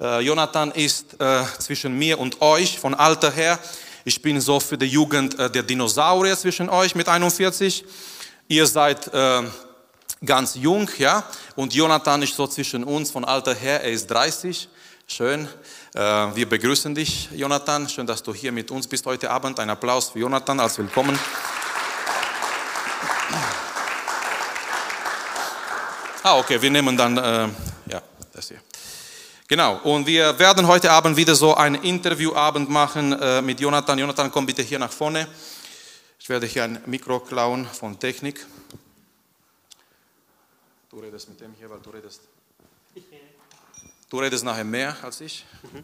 Äh, Jonathan ist äh, zwischen mir und euch von Alter her. Ich bin so für die Jugend äh, der Dinosaurier zwischen euch mit 41. Ihr seid ganz jung, ja. Und Jonathan ist so zwischen uns von Alter her. Er ist 30. Schön. Wir begrüßen dich, Jonathan. Schön, dass du hier mit uns bist heute Abend. Ein Applaus für Jonathan als Willkommen. Ah, okay, wir nehmen dann, ja, das hier. Genau, und wir werden heute Abend wieder so ein Interviewabend machen äh, mit Jonathan. Jonathan, komm bitte hier nach vorne. Ich werde hier ein Mikro klauen von Technik. Du redest mit dem hier, weil du redest. Du redest nachher mehr als ich. Mhm.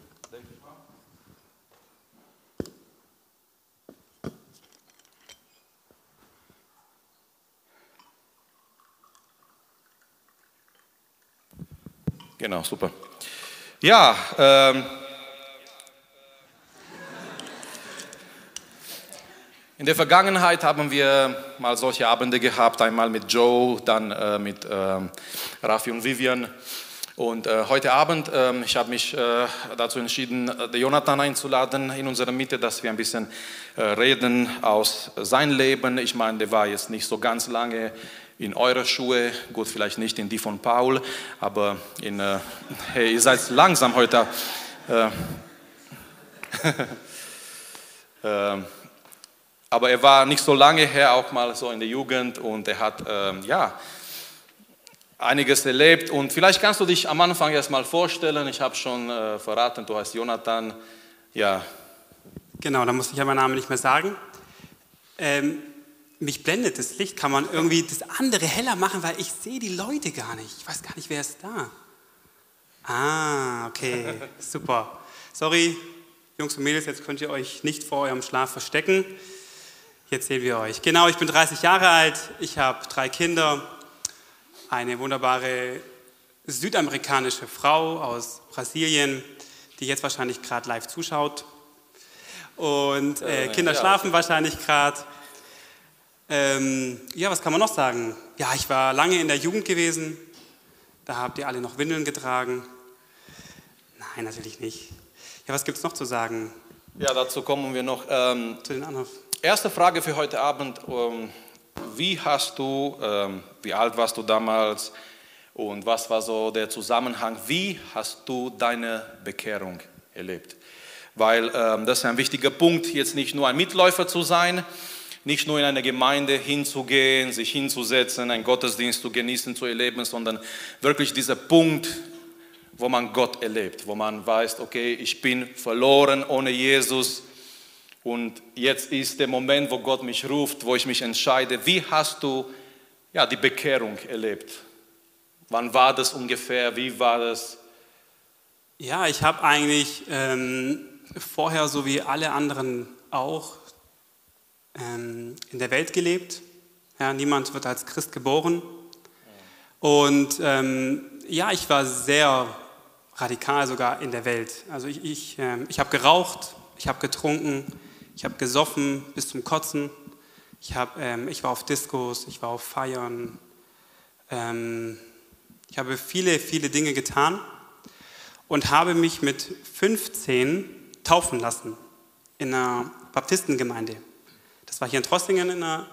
Genau, super. Ja, ähm, in der Vergangenheit haben wir mal solche Abende gehabt, einmal mit Joe, dann äh, mit äh, Rafi und Vivian. Und äh, heute Abend, ähm, ich habe mich äh, dazu entschieden, den Jonathan einzuladen in unserer Mitte, dass wir ein bisschen äh, reden aus seinem Leben. Ich meine, der war jetzt nicht so ganz lange in eure Schuhe, gut, vielleicht nicht in die von Paul, aber in, äh, hey, ihr seid langsam heute. Äh, äh, aber er war nicht so lange her, auch mal so in der Jugend und er hat, ähm, ja, einiges erlebt und vielleicht kannst du dich am Anfang erst mal vorstellen, ich habe schon äh, verraten, du heißt Jonathan, ja. Genau, da muss ich ja meinen Namen nicht mehr sagen. Ähm, mich blendet das Licht, kann man irgendwie das andere heller machen, weil ich sehe die Leute gar nicht. Ich weiß gar nicht, wer ist da. Ah, okay, super. Sorry, Jungs und Mädels, jetzt könnt ihr euch nicht vor eurem Schlaf verstecken. Jetzt sehen wir euch. Genau, ich bin 30 Jahre alt, ich habe drei Kinder, eine wunderbare südamerikanische Frau aus Brasilien, die jetzt wahrscheinlich gerade live zuschaut. Und äh, Kinder schlafen wahrscheinlich gerade. Ähm, ja, was kann man noch sagen? Ja, ich war lange in der Jugend gewesen. Da habt ihr alle noch Windeln getragen. Nein, natürlich nicht. Ja, was gibt es noch zu sagen? Ja, dazu kommen wir noch. Ähm, zu den anderen. Erste Frage für heute Abend. Ähm, wie hast du, ähm, wie alt warst du damals und was war so der Zusammenhang? Wie hast du deine Bekehrung erlebt? Weil ähm, das ist ein wichtiger Punkt, jetzt nicht nur ein Mitläufer zu sein, nicht nur in eine Gemeinde hinzugehen, sich hinzusetzen, einen Gottesdienst zu genießen, zu erleben, sondern wirklich dieser Punkt, wo man Gott erlebt, wo man weiß, okay, ich bin verloren ohne Jesus und jetzt ist der Moment, wo Gott mich ruft, wo ich mich entscheide. Wie hast du ja, die Bekehrung erlebt? Wann war das ungefähr? Wie war das? Ja, ich habe eigentlich ähm, vorher, so wie alle anderen auch, ähm, in der Welt gelebt. Ja, niemand wird als Christ geboren. Und ähm, ja, ich war sehr radikal sogar in der Welt. Also ich, ich, äh, ich habe geraucht, ich habe getrunken, ich habe gesoffen bis zum Kotzen. Ich, hab, ähm, ich war auf Diskos, ich war auf Feiern. Ähm, ich habe viele, viele Dinge getan und habe mich mit 15 taufen lassen in einer Baptistengemeinde. Das war hier in Trossingen in einer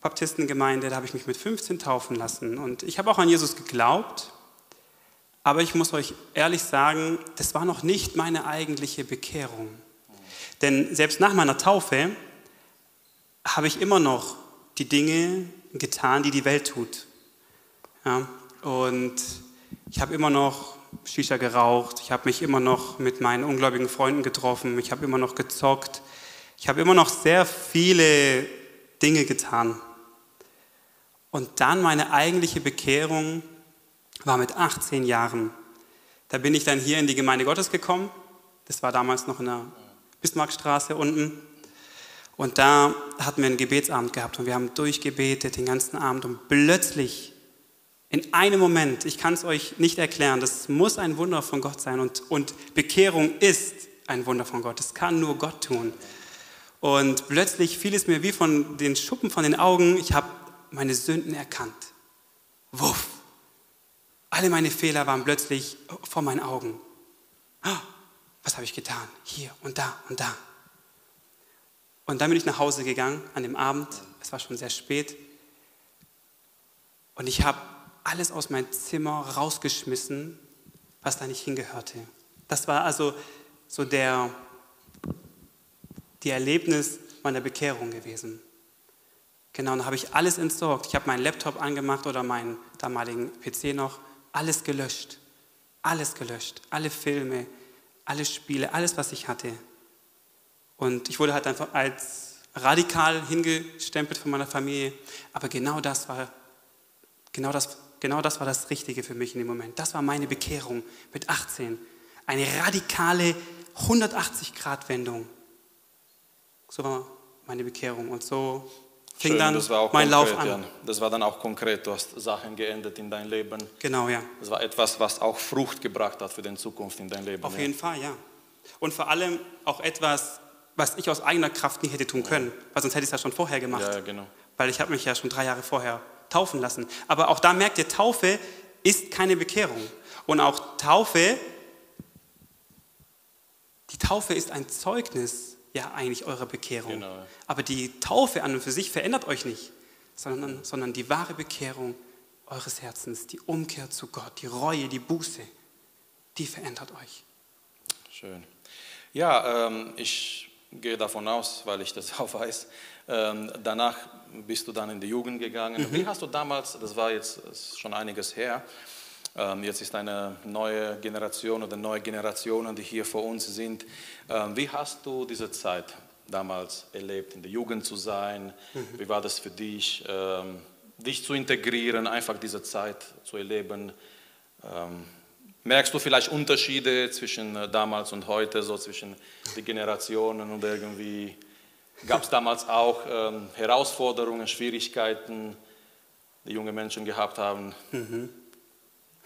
Baptistengemeinde, da habe ich mich mit 15 taufen lassen. Und ich habe auch an Jesus geglaubt, aber ich muss euch ehrlich sagen, das war noch nicht meine eigentliche Bekehrung. Denn selbst nach meiner Taufe habe ich immer noch die Dinge getan, die die Welt tut. Ja, und ich habe immer noch Shisha geraucht, ich habe mich immer noch mit meinen ungläubigen Freunden getroffen, ich habe immer noch gezockt, ich habe immer noch sehr viele Dinge getan. Und dann meine eigentliche Bekehrung war mit 18 Jahren. Da bin ich dann hier in die Gemeinde Gottes gekommen. Das war damals noch in der Bismarckstraße unten. Und da hatten wir einen Gebetsabend gehabt und wir haben durchgebetet den ganzen Abend und plötzlich in einem Moment, ich kann es euch nicht erklären, das muss ein Wunder von Gott sein und, und Bekehrung ist ein Wunder von Gott. Das kann nur Gott tun. Und plötzlich fiel es mir wie von den Schuppen von den Augen, ich habe meine Sünden erkannt. Wuff. Alle meine Fehler waren plötzlich vor meinen Augen. oh, was habe ich getan? Hier und da und da. Und dann bin ich nach Hause gegangen an dem Abend. Es war schon sehr spät. Und ich habe alles aus meinem Zimmer rausgeschmissen, was da nicht hingehörte. Das war also so der, die Erlebnis meiner Bekehrung gewesen. Genau, dann habe ich alles entsorgt. Ich habe meinen Laptop angemacht oder meinen damaligen PC noch, alles gelöscht. Alles gelöscht. Alle Filme, alle Spiele, alles, was ich hatte. Und ich wurde halt einfach als radikal hingestempelt von meiner Familie. Aber genau das war, genau das, genau das war das Richtige für mich in dem Moment. Das war meine Bekehrung mit 18. Eine radikale 180-Grad-Wendung. So war meine Bekehrung. Und so fing Schön, dann mein konkret, Lauf an. Jan. Das war dann auch konkret. Du hast Sachen geändert in dein Leben. Genau, ja. Das war etwas, was auch Frucht gebracht hat für die Zukunft in dein Leben. Auf ja. jeden Fall, ja. Und vor allem auch etwas, was ich aus eigener Kraft nie hätte tun können, weil sonst hätte ich es ja schon vorher gemacht. Ja, genau. Weil ich habe mich ja schon drei Jahre vorher taufen lassen. Aber auch da merkt ihr, Taufe ist keine Bekehrung. Und auch Taufe, die Taufe ist ein Zeugnis ja eigentlich eurer Bekehrung. Genau. Aber die Taufe an und für sich verändert euch nicht, sondern, sondern die wahre Bekehrung eures Herzens, die Umkehr zu Gott, die Reue, die Buße, die verändert euch. Schön. Ja, ähm, ich gehe davon aus, weil ich das auch weiß. Ähm, danach bist du dann in die Jugend gegangen. Mhm. Wie hast du damals, das war jetzt schon einiges her, jetzt ist eine neue Generation oder neue Generationen, die hier vor uns sind. Ähm, wie hast du diese Zeit damals erlebt, in der Jugend zu sein? Mhm. Wie war das für dich, ähm, dich zu integrieren, einfach diese Zeit zu erleben? Merkst du vielleicht Unterschiede zwischen äh, damals und heute, so zwischen den Generationen und irgendwie gab es damals auch ähm, Herausforderungen, Schwierigkeiten, die junge Menschen gehabt haben? Mhm.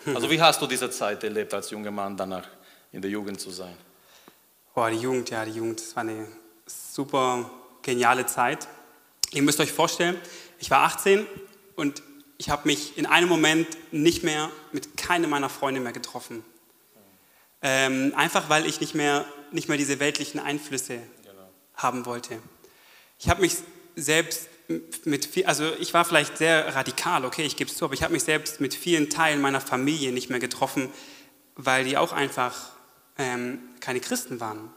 Also wie hast du diese Zeit erlebt, als junger Mann danach in der Jugend zu sein? Boah, die Jugend, ja, die Jugend, das war eine super geniale Zeit. Ihr müsst euch vorstellen, ich war 18 und ich habe mich in einem Moment nicht mehr mit keinem meiner Freunde mehr getroffen. Ähm, einfach weil ich nicht mehr, nicht mehr diese weltlichen Einflüsse genau. haben wollte. Ich habe mich selbst mit viel, also ich war vielleicht sehr radikal, okay, ich gebe es zu, aber ich habe mich selbst mit vielen Teilen meiner Familie nicht mehr getroffen, weil die auch einfach ähm, keine Christen waren.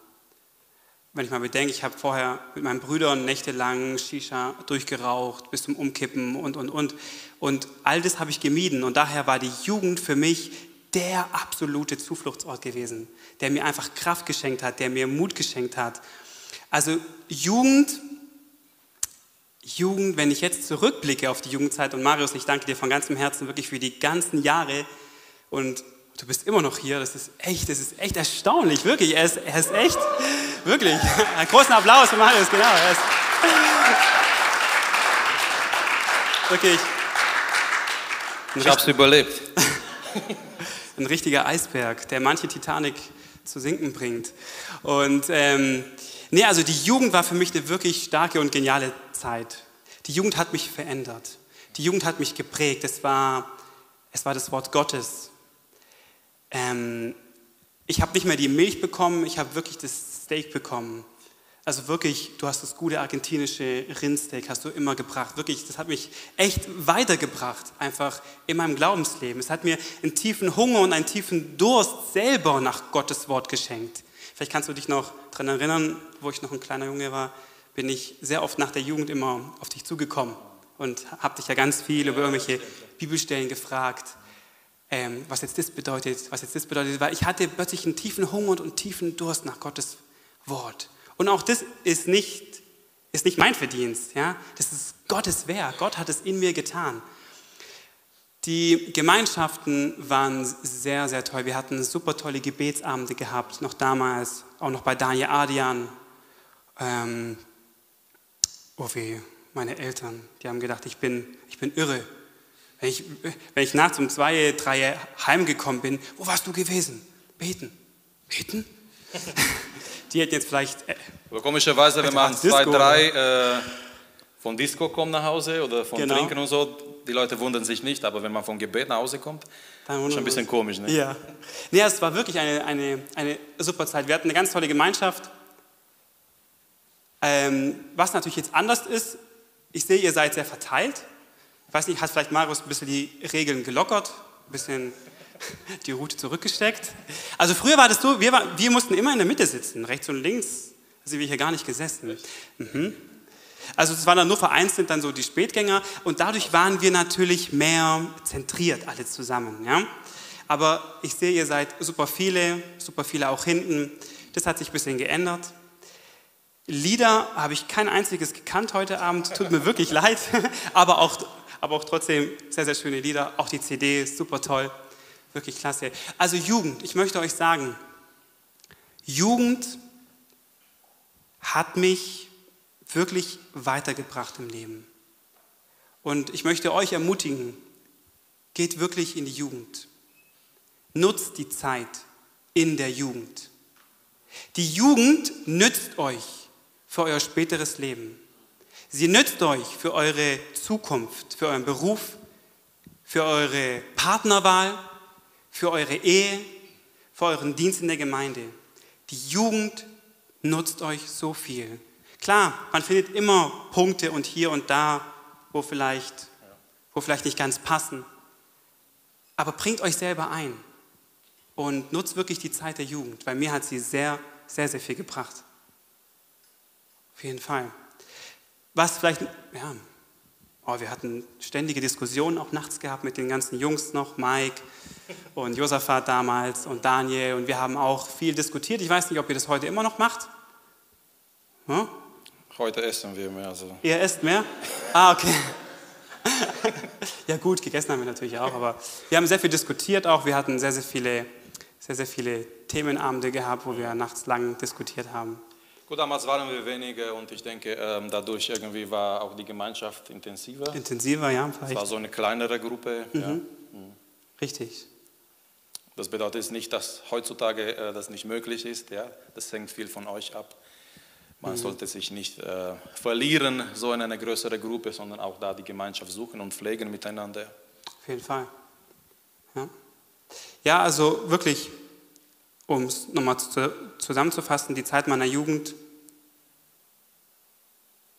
Wenn ich mal bedenke, ich habe vorher mit meinen Brüdern nächtelang Shisha durchgeraucht, bis zum Umkippen und, und, und. Und all das habe ich gemieden. Und daher war die Jugend für mich der absolute Zufluchtsort gewesen, der mir einfach Kraft geschenkt hat, der mir Mut geschenkt hat. Also Jugend Jugend, wenn ich jetzt zurückblicke auf die Jugendzeit und Marius, ich danke dir von ganzem Herzen wirklich für die ganzen Jahre und du bist immer noch hier, das ist echt, das ist echt erstaunlich, wirklich, er ist, er ist echt, wirklich, einen großen Applaus für Marius, genau, er ist wirklich. Ich habe es überlebt. Ein richtiger Eisberg, der manche Titanic zu sinken bringt. Und ähm, nee, also die Jugend war für mich eine wirklich starke und geniale Zeit. Die Jugend hat mich verändert. Die Jugend hat mich geprägt. Es war, es war das Wort Gottes. Ähm, ich habe nicht mehr die Milch bekommen, ich habe wirklich das Steak bekommen. Also wirklich, du hast das gute argentinische Rindsteak, hast du immer gebracht. Wirklich, das hat mich echt weitergebracht, einfach in meinem Glaubensleben. Es hat mir einen tiefen Hunger und einen tiefen Durst selber nach Gottes Wort geschenkt. Vielleicht kannst du dich noch daran erinnern, wo ich noch ein kleiner Junge war bin ich sehr oft nach der Jugend immer auf dich zugekommen und habe dich ja ganz viel über irgendwelche Bibelstellen gefragt, ähm, was jetzt das bedeutet, was jetzt das bedeutet, weil ich hatte plötzlich einen tiefen Hunger und einen tiefen Durst nach Gottes Wort. Und auch das ist nicht, ist nicht mein Verdienst, ja? das ist Gottes Werk, Gott hat es in mir getan. Die Gemeinschaften waren sehr, sehr toll. Wir hatten super tolle Gebetsabende gehabt, noch damals, auch noch bei Daniel Adian. Ähm, oh weh, meine Eltern, die haben gedacht, ich bin, ich bin irre. Wenn ich, wenn ich nachts um zwei, drei heimgekommen bin, wo warst du gewesen? Beten. Beten? die hätten jetzt vielleicht. Äh, Aber komischerweise, wenn man zwei, drei äh, von Disco kommt nach Hause oder von Genau. Trinken und so, die Leute wundern sich nicht, aber wenn man vom Gebet nach Hause kommt, Dann schon ein bisschen komisch. Ne? Ja. Nee, es war wirklich eine, eine, eine super Zeit. Wir hatten eine ganz tolle Gemeinschaft. Ähm, was natürlich jetzt anders ist, ich sehe, ihr seid sehr verteilt. Ich weiß nicht, hat vielleicht Marius ein bisschen die Regeln gelockert, ein bisschen die Route zurückgesteckt. Also früher war das so, wir, war, wir mussten immer in der Mitte sitzen, rechts und links sind wir hier gar nicht gesessen. Mhm. Also es waren dann nur vereinzelt dann so die Spätgänger und dadurch waren wir natürlich mehr zentriert alle zusammen. Ja? Aber ich sehe, ihr seid super viele, super viele auch hinten. Das hat sich ein bisschen geändert. Lieder habe ich kein einziges gekannt heute Abend, tut mir wirklich leid, aber auch, aber auch trotzdem sehr, sehr schöne Lieder. Auch die CD ist super toll, wirklich klasse. Also Jugend, ich möchte euch sagen, Jugend hat mich wirklich weitergebracht im Leben. Und ich möchte euch ermutigen, geht wirklich in die Jugend. Nutzt die Zeit in der Jugend. Die Jugend nützt euch für euer späteres Leben. Sie nützt euch für eure Zukunft, für euren Beruf, für eure Partnerwahl, für eure Ehe, für euren Dienst in der Gemeinde. Die Jugend nutzt euch so viel. Klar, man findet immer Punkte und hier und da, wo vielleicht, wo vielleicht nicht ganz passen. Aber bringt euch selber ein und nutzt wirklich die Zeit der Jugend, weil mir hat sie sehr, sehr, sehr viel gebracht. Auf jeden Fall. Was vielleicht, ja, oh, wir hatten ständige Diskussionen auch nachts gehabt mit den ganzen Jungs noch, Mike und Josaphat damals und Daniel und wir haben auch viel diskutiert. Ich weiß nicht, ob ihr das heute immer noch macht. Hm? Heute essen wir mehr. Also. Ihr esst mehr? Ah, okay. ja gut, gegessen haben wir natürlich auch, aber wir haben sehr viel diskutiert auch. Wir hatten sehr, sehr viele, sehr, sehr viele Themenabende gehabt, wo wir nachts lang diskutiert haben. Gut, damals waren wir wenige und ich denke, ähm, dadurch irgendwie war auch die Gemeinschaft intensiver. Intensiver, ja, Es war vielleicht. so eine kleinere Gruppe. Ja. Richtig. Das bedeutet nicht, dass heutzutage äh, das nicht möglich ist. Ja? Das hängt viel von euch ab. Man sollte sich nicht äh, verlieren, so in eine größere Gruppe, sondern auch da die Gemeinschaft suchen und pflegen miteinander. Auf jeden Fall. Ja, ja also wirklich, um es nochmal zu, zusammenzufassen, die Zeit meiner Jugend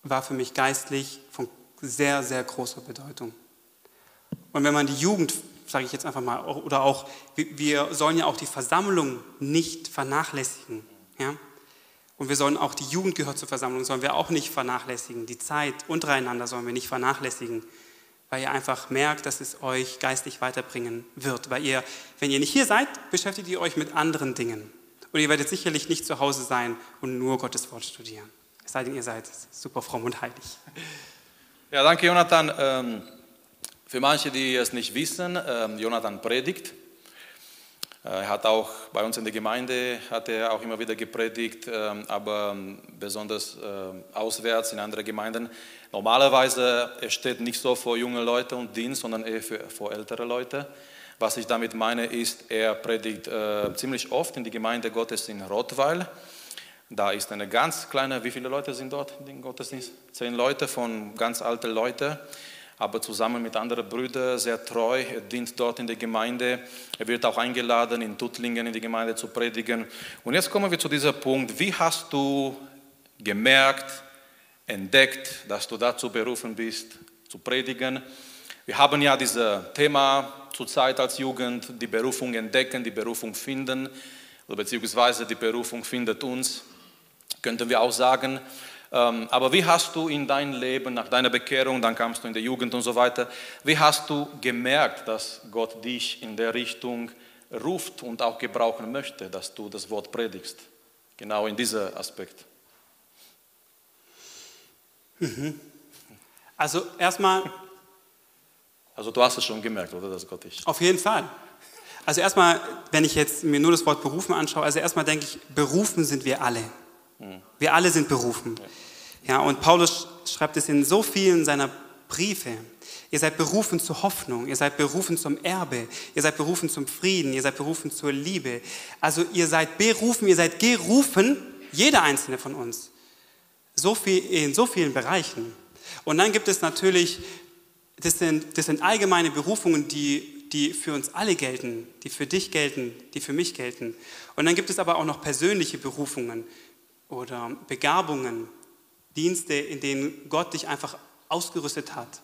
war für mich geistlich von sehr, sehr großer Bedeutung. Und wenn man die Jugend, sage ich jetzt einfach mal, oder auch, wir sollen ja auch die Versammlung nicht vernachlässigen. Ja? Und wir sollen auch, die Jugend gehört zur Versammlung, sollen wir auch nicht vernachlässigen. Die Zeit untereinander sollen wir nicht vernachlässigen, weil ihr einfach merkt, dass es euch geistlich weiterbringen wird. Weil ihr, wenn ihr nicht hier seid, beschäftigt ihr euch mit anderen Dingen. Und ihr werdet sicherlich nicht zu Hause sein und nur Gottes Wort studieren. Es sei denn, ihr seid super fromm und heilig. Ja, danke Jonathan. Ähm, für manche, die es nicht wissen, ähm, Jonathan predigt. Äh, Er hat auch bei uns in der Gemeinde, hat er auch immer wieder gepredigt, ähm, aber besonders auswärts in andere Gemeinden. Normalerweise er steht nicht so vor junge Leute und Dienst, sondern eher für, vor ältere Leute. Was ich damit meine, ist, er predigt äh, ziemlich oft in die Gemeinde Gottes in Rottweil. Da ist eine ganz kleine, wie viele Leute sind dort im Gottesdienst? Zehn Leute von ganz alten Leuten, aber zusammen mit anderen Brüdern sehr treu. Er dient dort in der Gemeinde. Er wird auch eingeladen, in Tuttlingen in die Gemeinde zu predigen. Und jetzt kommen wir zu diesem Punkt. Wie hast du gemerkt, entdeckt, dass du dazu berufen bist, zu predigen? Wir haben ja dieses Thema zurzeit als Jugend, die Berufung entdecken, die Berufung finden, beziehungsweise die Berufung findet uns könnten wir auch sagen. Ähm, Aber wie hast du in deinem Leben, nach deiner Bekehrung, dann kamst du in der Jugend und so weiter, wie hast du gemerkt, dass Gott dich in der Richtung ruft und auch gebrauchen möchte, dass du das Wort predigst? Genau in diesem Aspekt. Also erstmal Also du hast es schon gemerkt, oder, dass Gott dich... Auf jeden Fall. Also erstmal, wenn ich jetzt mir nur das Wort berufen anschaue, also erstmal denke ich, berufen sind wir alle. Wir alle sind berufen. Ja, und Paulus schreibt es in so vielen seiner Briefe. Ihr seid berufen zur Hoffnung, ihr seid berufen zum Erbe, ihr seid berufen zum Frieden, ihr seid berufen zur Liebe. Also ihr seid berufen, ihr seid gerufen, jeder einzelne von uns. So viel, in so vielen Bereichen. Und dann gibt es natürlich, das sind, das sind allgemeine Berufungen, die, die für uns alle gelten, die für dich gelten, die für mich gelten. Und dann gibt es aber auch noch persönliche Berufungen oder Begabungen, Dienste, in denen Gott dich einfach ausgerüstet hat.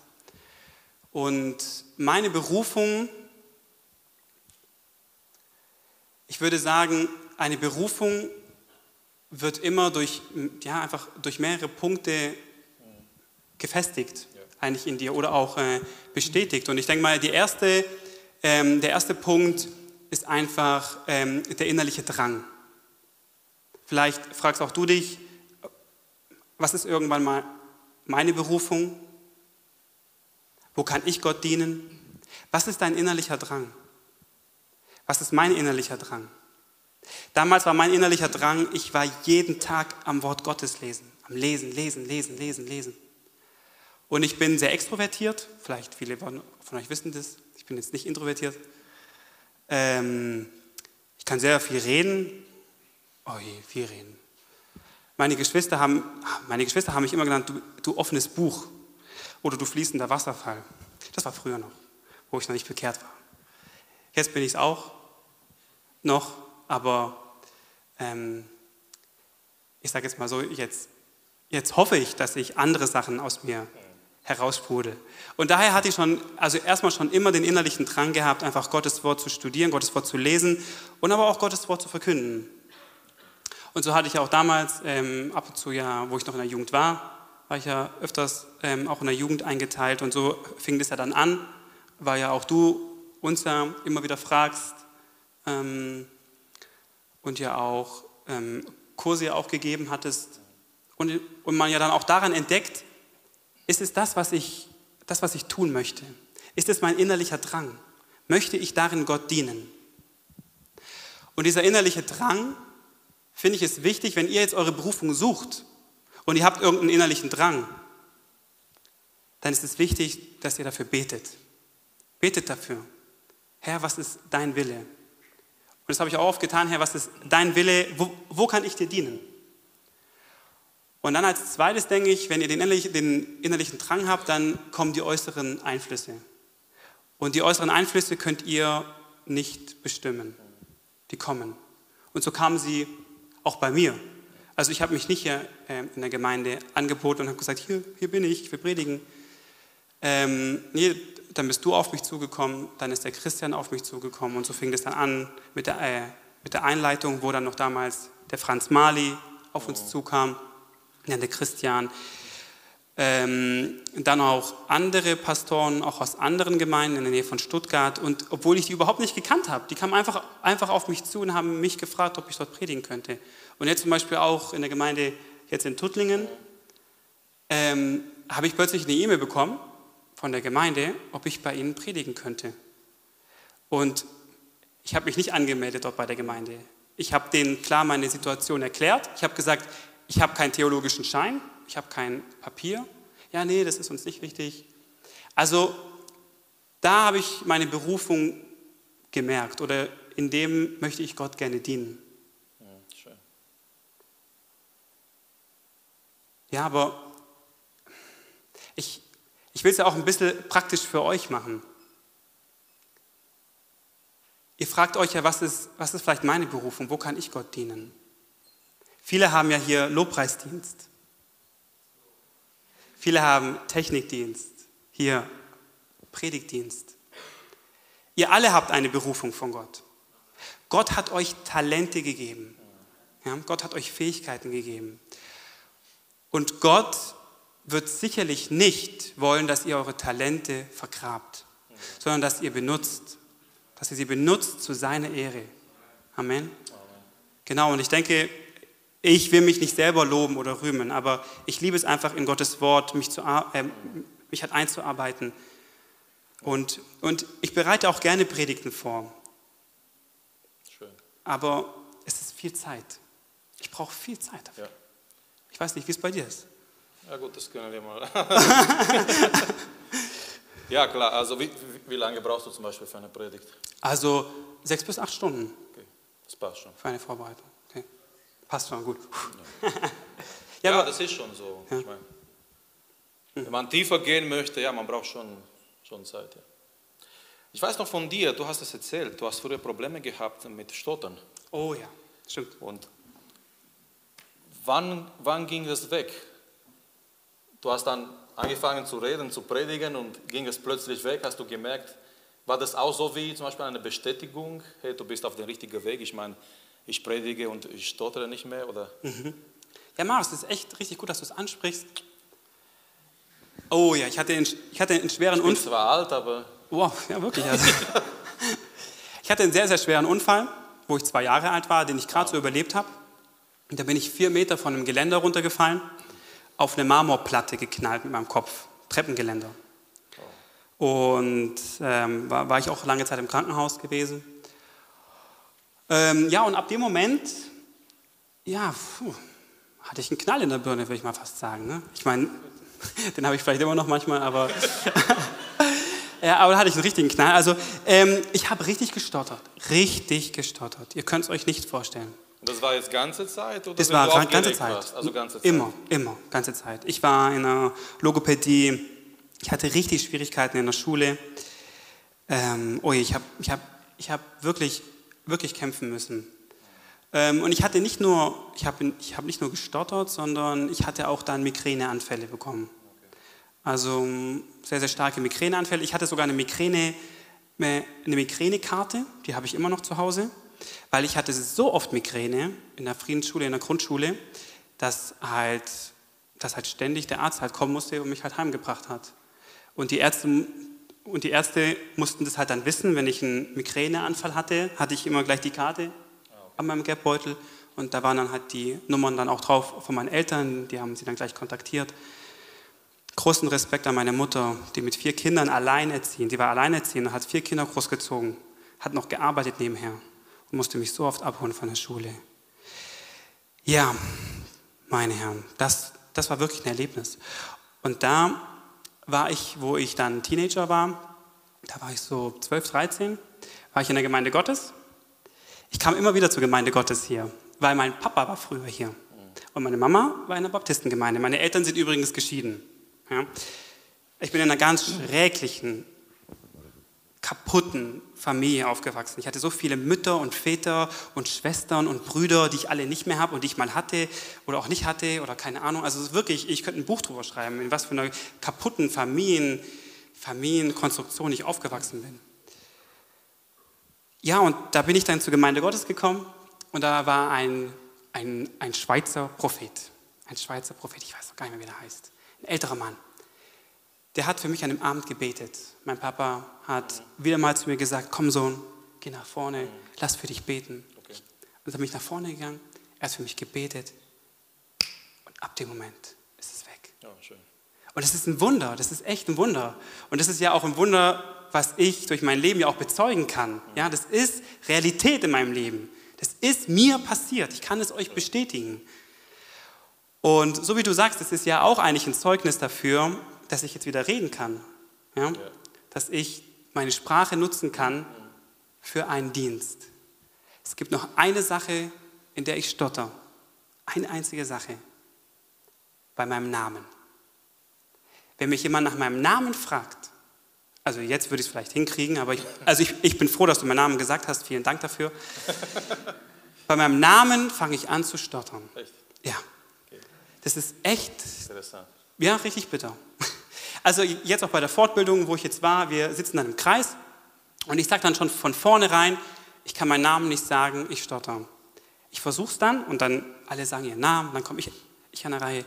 Und meine Berufung, ich würde sagen, eine Berufung wird immer durch, ja, einfach durch mehrere Punkte gefestigt, eigentlich in dir oder auch äh, bestätigt. Und ich denke mal, die erste, ähm, der erste Punkt ist einfach ähm, der innerliche Drang. Vielleicht fragst auch du dich, was ist irgendwann mal meine Berufung? Wo kann ich Gott dienen? Was ist dein innerlicher Drang? Was ist mein innerlicher Drang? Damals war mein innerlicher Drang, ich war jeden Tag am Wort Gottes lesen, am Lesen, Lesen, Lesen, Lesen, Lesen. Und ich bin sehr extrovertiert, vielleicht viele von euch wissen das, ich bin jetzt nicht introvertiert. Ähm, ich kann sehr viel reden, oh je, viel reden. Meine Geschwister haben, meine Geschwister haben mich immer genannt, du, du offenes Buch oder du fließender Wasserfall. Das war früher noch, wo ich noch nicht bekehrt war. Jetzt bin ich es auch noch, aber ähm, ich sage jetzt mal so, jetzt, jetzt hoffe ich, dass ich andere Sachen aus mir heraussprudel. Und daher hatte ich schon, also erstmal schon immer den innerlichen Drang gehabt, einfach Gottes Wort zu studieren, Gottes Wort zu lesen und aber auch Gottes Wort zu verkünden. Und so hatte ich auch damals, ähm, ab und zu ja, wo ich noch in der Jugend war, war ich ja öfters ähm, auch in der Jugend eingeteilt und so fing das ja dann an, weil ja auch du uns ja immer wieder fragst ähm, und ja auch ähm, Kurse auch gegeben hattest und, und man ja dann auch daran entdeckt, ist es das, was ich, das, was ich tun möchte? Ist es mein innerlicher Drang? Möchte ich darin Gott dienen? Und dieser innerliche Drang, finde ich es wichtig, wenn ihr jetzt eure Berufung sucht und ihr habt irgendeinen innerlichen Drang, dann ist es wichtig, dass ihr dafür betet. Betet dafür. Herr, was ist dein Wille? Und das habe ich auch oft getan, Herr, was ist dein Wille? Wo, wo kann ich dir dienen? Und dann als zweites denke ich, wenn ihr den innerlichen, den innerlichen Drang habt, dann kommen die äußeren Einflüsse. Und die äußeren Einflüsse könnt ihr nicht bestimmen. Die kommen. Und so kamen sie auch bei mir. Also ich habe mich nicht hier äh, in der Gemeinde angeboten und habe gesagt, hier, hier bin ich, ich will predigen. Ähm, nee, dann bist du auf mich zugekommen, dann ist der Christian auf mich zugekommen und so fing das dann an mit der, äh, mit der Einleitung, wo dann noch damals der Franz Mali auf uns zukam ja, der Christian. Ähm, dann auch andere Pastoren, auch aus anderen Gemeinden in der Nähe von Stuttgart. Und obwohl ich die überhaupt nicht gekannt habe, die kamen einfach, einfach auf mich zu und haben mich gefragt, ob ich dort predigen könnte. Und jetzt zum Beispiel auch in der Gemeinde jetzt in Tuttlingen ähm, habe ich plötzlich eine E-Mail bekommen von der Gemeinde, ob ich bei ihnen predigen könnte. Und ich habe mich nicht angemeldet dort bei der Gemeinde. Ich habe denen klar meine Situation erklärt. Ich habe gesagt, ich habe keinen theologischen Schein, ich habe kein Papier. Ja, nee, das ist uns nicht wichtig. Also da habe ich meine Berufung gemerkt oder in dem möchte ich Gott gerne dienen. Ja, aber ich, ich will es ja auch ein bisschen praktisch für euch machen. Ihr fragt euch ja, was ist, was ist vielleicht meine Berufung? Wo kann ich Gott dienen? Viele haben ja hier Lobpreisdienst. Viele haben Technikdienst, hier Predigtdienst. Ihr alle habt eine Berufung von Gott. Gott hat euch Talente gegeben. Ja, Gott hat euch Fähigkeiten gegeben. Und Gott wird sicherlich nicht wollen, dass ihr eure Talente vergrabt, sondern dass ihr benutzt, dass ihr sie benutzt zu seiner Ehre. Amen. Genau, und ich denke, ich will mich nicht selber loben oder rühmen, aber ich liebe es einfach in Gottes Wort, mich, zu, äh, mich halt einzuarbeiten. Und, und ich bereite auch gerne Predigten vor. Schön. Aber es ist viel Zeit. Ich brauche viel Zeit dafür. Ja. Ich weiß nicht, wie es bei dir ist. Ja gut, das können wir mal. ja klar, also wie, wie, lange brauchst du zum Beispiel für eine Predigt? Also sechs bis acht Stunden. Okay, das passt schon. Für eine Vorbereitung. Passt schon gut. Ja, ja aber, das ist schon so. Ja. Ich mein. Wenn man tiefer gehen möchte, ja, man braucht schon, schon Zeit. Ja. Ich weiß noch von dir, du hast es erzählt, du hast früher Probleme gehabt mit Stottern. Oh ja, stimmt. Und wann, wann ging das weg? Du hast dann angefangen zu reden, zu predigen und ging es plötzlich weg. Hast du gemerkt, war das auch so wie zum Beispiel eine Bestätigung, hey, du bist auf dem richtigen Weg? Ich meine, ich predige und ich stottere nicht mehr, oder? Mhm. Ja, Marius, es ist echt richtig gut, dass du es ansprichst. Oh ja, ich hatte einen, ich hatte einen schweren Unfall. Ich bin zwar alt, aber... Wow, ja wirklich. Also. ich hatte einen sehr, sehr schweren Unfall, wo ich zwei Jahre alt war, den ich gerade wow. so überlebt habe. Und da bin ich vier Meter von einem Geländer runtergefallen, auf eine Marmorplatte geknallt mit meinem Kopf, Treppengeländer. Und ähm, war, war, ich auch lange Zeit im Krankenhaus gewesen. Ähm, ja, und ab dem Moment, ja, puh, hatte ich einen Knall in der Birne, würde ich mal fast sagen. Ne? Ich meine, den habe ich vielleicht immer noch manchmal, aber, ja, aber da hatte ich einen richtigen Knall. Also ähm, ich habe richtig gestottert, richtig gestottert. Ihr könnt es euch nicht vorstellen. Und das war jetzt ganze Zeit? Oder das war ganze Zeit. Also ganze Zeit. Immer, immer, ganze Zeit. Ich war in einer Logopädie, ich hatte richtig Schwierigkeiten in der Schule. Ähm, oh, ich habe ich hab, ich hab wirklich, wirklich kämpfen müssen. Ähm, und ich hatte nicht nur, ich habe ich hab nicht nur gestottert, sondern ich hatte auch dann Migräneanfälle bekommen. Also sehr, sehr starke Migräneanfälle. Ich hatte sogar eine Migräne, eine Migränekarte, die habe ich immer noch zu Hause, weil ich hatte so oft Migräne in der Friedensschule, in der Grundschule, dass halt, dass halt ständig der Arzt halt kommen musste und mich halt heimgebracht hat. Und die Ärzte und die Ärzte mussten das halt dann wissen, wenn ich einen Migräneanfall hatte, hatte ich immer gleich die Karte an meinem Geldbeutel und da waren dann halt die Nummern dann auch drauf von meinen Eltern, die haben sie dann gleich kontaktiert. Großen Respekt an meine Mutter, die mit vier Kindern alleinerziehend, die war alleinerziehend, hat vier Kinder großgezogen, hat noch gearbeitet nebenher musste mich so oft abholen von der Schule. Ja, meine Herren, das, das war wirklich ein Erlebnis. Und da war ich, wo ich dann Teenager war, da war ich so 12, 13, war ich in der Gemeinde Gottes ich kam immer wieder zur Gemeinde Gottes hier, weil mein Papa war früher hier. Und meine Mama war in der Baptistengemeinde. Meine Eltern sind übrigens geschieden. Ja. Ich bin in einer ganz schräglichen, kaputten Familie aufgewachsen. Ich hatte so viele Mütter und Väter und Schwestern und Brüder, die ich alle nicht mehr habe und die ich mal hatte oder auch nicht hatte oder keine Ahnung. Also wirklich, ich könnte ein Buch drüber schreiben, in was für einer kaputten Familien, Familienkonstruktion ich aufgewachsen bin. Ja, und da bin ich dann zur Gemeinde Gottes gekommen und da war ein, ein, ein Schweizer Prophet. Ein Schweizer Prophet, ich weiß noch gar nicht mehr, wie der heißt. Ein älterer Mann. Der hat für mich an dem Abend gebetet. Mein Papa hat wieder mal zu mir gesagt, komm Sohn, geh nach vorne, lass für dich beten. Okay. Und dann bin ich nach vorne gegangen, er hat für mich gebetet und ab dem Moment ist es weg. Ja, schön. Und das ist ein Wunder, das ist echt ein Wunder. Und das ist ja auch ein Wunder, was ich durch mein Leben ja auch bezeugen kann. Ja, das ist Realität in meinem Leben. Das ist mir passiert. Ich kann es euch bestätigen. Und so wie du sagst, das ist ja auch eigentlich ein Zeugnis dafür, dass ich jetzt wieder reden kann. Ja? Dass ich meine Sprache nutzen kann für einen Dienst. Es gibt noch eine Sache, in der ich stotter. Eine einzige Sache. Bei meinem Namen. Wenn mich jemand nach meinem Namen fragt, also jetzt würde ich es vielleicht hinkriegen, aber ich, also ich, ich bin froh, dass du meinen Namen gesagt hast. Vielen Dank dafür. Bei meinem Namen fange ich an zu stottern. Echt? Ja. Okay. Das ist echt. Interessant. Ja, richtig bitter. Also jetzt auch bei der Fortbildung, wo ich jetzt war, wir sitzen dann im Kreis und ich sage dann schon von vornherein, ich kann meinen Namen nicht sagen, ich stotter. Ich versuche es dann und dann alle sagen ihren Namen, dann komme ich, ich an der Reihe.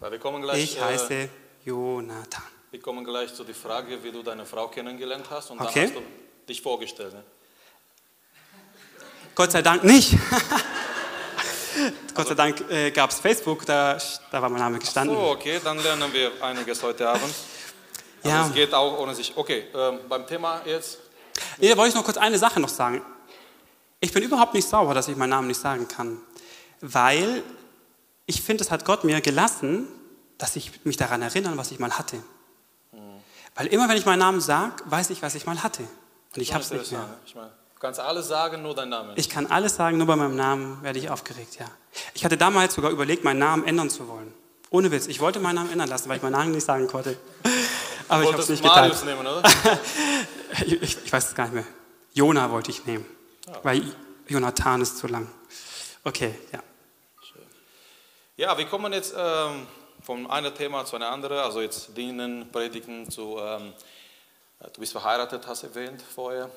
Weil wir kommen gleich, ich heiße äh, Jonathan. Wir kommen gleich zu der Frage, wie du deine Frau kennengelernt hast und okay. dann hast du dich vorgestellt. Ne? Gott sei Dank nicht. Gott sei Dank äh, gab es Facebook, da, da war mein Name gestanden. Ach so, okay, dann lernen wir einiges heute Abend. Also ja. Es geht auch ohne sich. Okay, ähm, beim Thema jetzt. Nee, da wollte ich noch kurz eine Sache noch sagen. Ich bin überhaupt nicht sauer, dass ich meinen Namen nicht sagen kann, weil ich finde, es hat Gott mir gelassen, dass ich mich daran erinnere, was ich mal hatte. Weil immer, wenn ich meinen Namen sage, weiß ich, was ich mal hatte. Und ich habe es nicht mehr. Ich meine, du kannst alles sagen, nur deinen Namen. Ich kann alles sagen, nur bei meinem Namen werde ich aufgeregt, ja. Ich hatte damals sogar überlegt, meinen Namen ändern zu wollen. Ohne Witz. Ich wollte meinen Namen ändern lassen, weil ich meinen Namen nicht sagen konnte. Aber ich habe es nicht Marius getan. nehmen, oder? Ich, ich, weiß es gar nicht mehr. Jona wollte ich nehmen, weil Jonathan ist zu lang. Okay, ja. Ja, wir kommen jetzt ähm, von einem Thema zu einem anderen, also jetzt Dienen, Predigen zu, ähm, du bist verheiratet, hast du erwähnt vorher,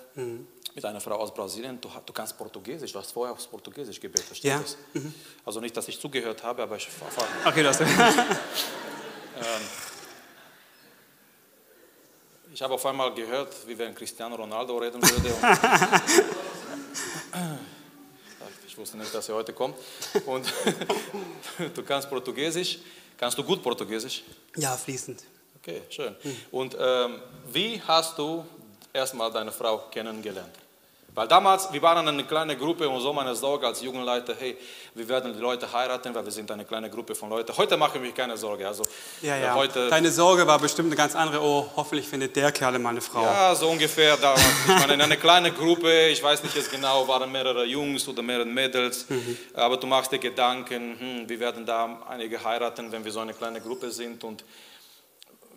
mit einer Frau aus Brasilien. Du, du kannst Portugiesisch, du hast vorher aufs Portugiesisch gebetet, verstehst Ja. du das? Also nicht, dass ich zugehört habe, aber ich erfahre. Okay, du hast. Ich habe auf einmal gehört, wie wenn Cristiano Ronaldo reden würde. Ich wusste nicht, dass er heute kommt. Und du kannst Portugiesisch. Kannst du gut Portugiesisch? ja, fließend. Okay, schön. Und ähm, wie hast du erstmal deine Frau kennengelernt? Weil damals, wir waren eine kleine Gruppe und so meine Sorge als Jugendleiter, hey, wir werden die Leute heiraten, weil wir sind eine kleine Gruppe von Leuten. Heute mache ich mir keine Sorge. Also Ja, äh, ja. heute Deine Sorge war bestimmt eine ganz andere. Oh, hoffentlich findet der Kerl mal eine Frau. Ja, so ungefähr damals. Ich meine, in einer kleinen Gruppe, ich weiß nicht jetzt genau, waren mehrere Jungs oder mehrere Mädels, aber du machst dir Gedanken, hm, wir werden da einige heiraten, wenn wir so eine kleine Gruppe sind. Und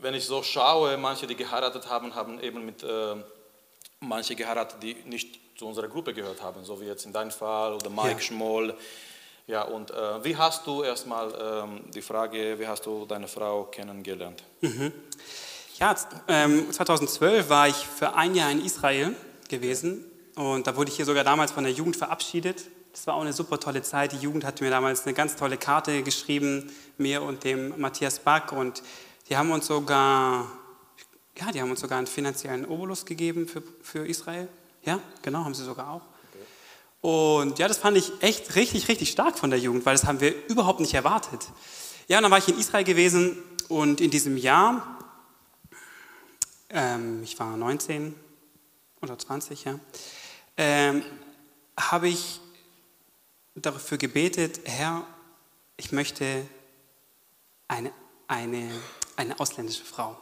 wenn ich so schaue, manche, die geheiratet haben, haben eben mit äh, manche geheiratet, die nicht zu unserer Gruppe gehört haben, so wie jetzt in deinem Fall oder Mike Ja. Schmoll. Ja, und äh, wie hast du erstmal ähm, die Frage, wie hast du deine Frau kennengelernt? Ja, z- ähm, 2012 war ich für ein Jahr in Israel gewesen und da wurde ich hier sogar damals von der Jugend verabschiedet. Das war auch eine super tolle Zeit. Die Jugend hat mir damals eine ganz tolle Karte geschrieben, mir und dem Matthias Back und die haben uns sogar, ja, die haben uns sogar einen finanziellen Obolus gegeben für, für Israel. Ja, genau, haben sie sogar auch. Und ja, das fand ich echt richtig, richtig stark von der Jugend, weil das haben wir überhaupt nicht erwartet. Ja, und dann war ich in Israel gewesen und in diesem Jahr ähm, ich war 19 oder 20, ja, ähm, habe ich dafür gebetet, Herr, ich möchte eine, eine, eine ausländische Frau.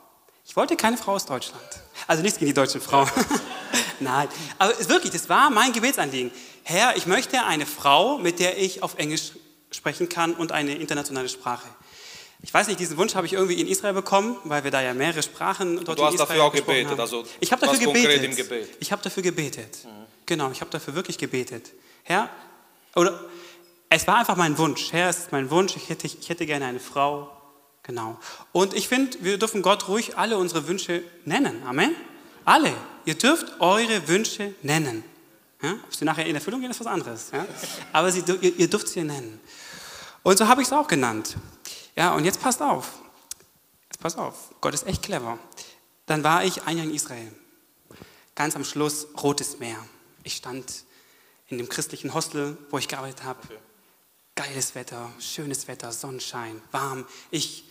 Ich wollte keine Frau aus Deutschland. Also nichts gegen die deutschen Frauen. Nein, aber es wirklich, das war mein Gebetsanliegen. Herr, ich möchte eine Frau, mit der ich auf Englisch sprechen kann und eine internationale Sprache. Ich weiß nicht, diesen Wunsch habe ich irgendwie in Israel bekommen, weil wir da ja mehrere Sprachen dort Du in hast Israel dafür auch gebetet, haben. also ich habe dafür gebetet. im Gebet? Ich habe dafür gebetet. Genau, ich habe dafür wirklich gebetet. Herr, oder es war einfach mein Wunsch. Herr, es ist mein Wunsch. Ich hätte, ich hätte gerne eine Frau. Genau. Und ich finde, wir dürfen Gott ruhig alle unsere Wünsche nennen. Amen. Alle. Ihr dürft eure Wünsche nennen. Ja? Ob sie nachher in Erfüllung gehen, ist was anderes. Ja? Aber sie, ihr, ihr dürft sie nennen. Und so habe ich es auch genannt. Ja, und jetzt passt auf. Jetzt pass auf. Gott ist echt clever. Dann war ich ein Jahr in Israel. Ganz am Schluss Rotes Meer. Ich stand in dem christlichen Hostel, wo ich gearbeitet habe. Geiles Wetter, schönes Wetter, Sonnenschein, warm. Ich,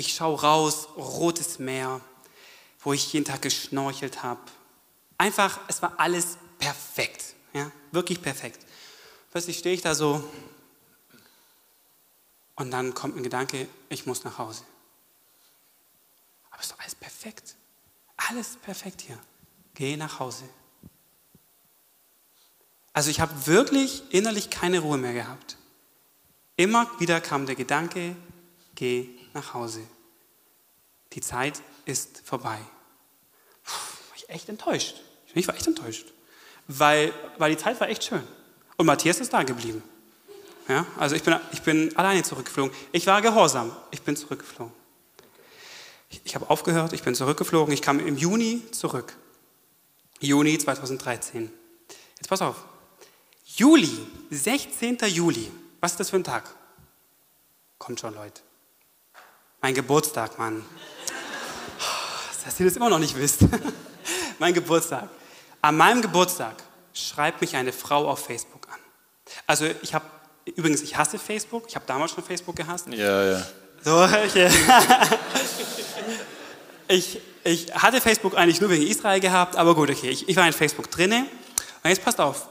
ich schaue raus, rotes Meer, wo ich jeden Tag geschnorchelt habe. Einfach, es war alles perfekt. Ja? Wirklich perfekt. Plötzlich stehe ich da so und dann kommt ein Gedanke, ich muss nach Hause. Aber es ist doch alles perfekt. Alles perfekt hier. Geh nach Hause. Also ich habe wirklich innerlich keine Ruhe mehr gehabt. Immer wieder kam der Gedanke, geh nach Hause. Die Zeit ist vorbei. Puh, war ich echt enttäuscht. Ich war echt enttäuscht. Weil, weil die Zeit war echt schön. Und Matthias ist da geblieben. Ja, also ich bin, ich bin alleine zurückgeflogen. Ich war gehorsam. Ich bin zurückgeflogen. Ich, ich habe aufgehört, ich bin zurückgeflogen. Ich kam im Juni zurück. Juni 2013. Jetzt pass auf. Juli, 16. Juli. Was ist das für ein Tag? Kommt schon, Leute. Mein Geburtstag, Mann. Dass ihr das immer noch nicht wisst. mein Geburtstag. An meinem Geburtstag schreibt mich eine Frau auf Facebook an. Also ich habe, übrigens, ich hasse Facebook. Ich habe damals schon Facebook gehasst. Ja, ja. So, ich, ich, ich hatte Facebook eigentlich nur wegen Israel gehabt, aber gut, okay, ich, ich war in Facebook drinne. Und jetzt passt auf.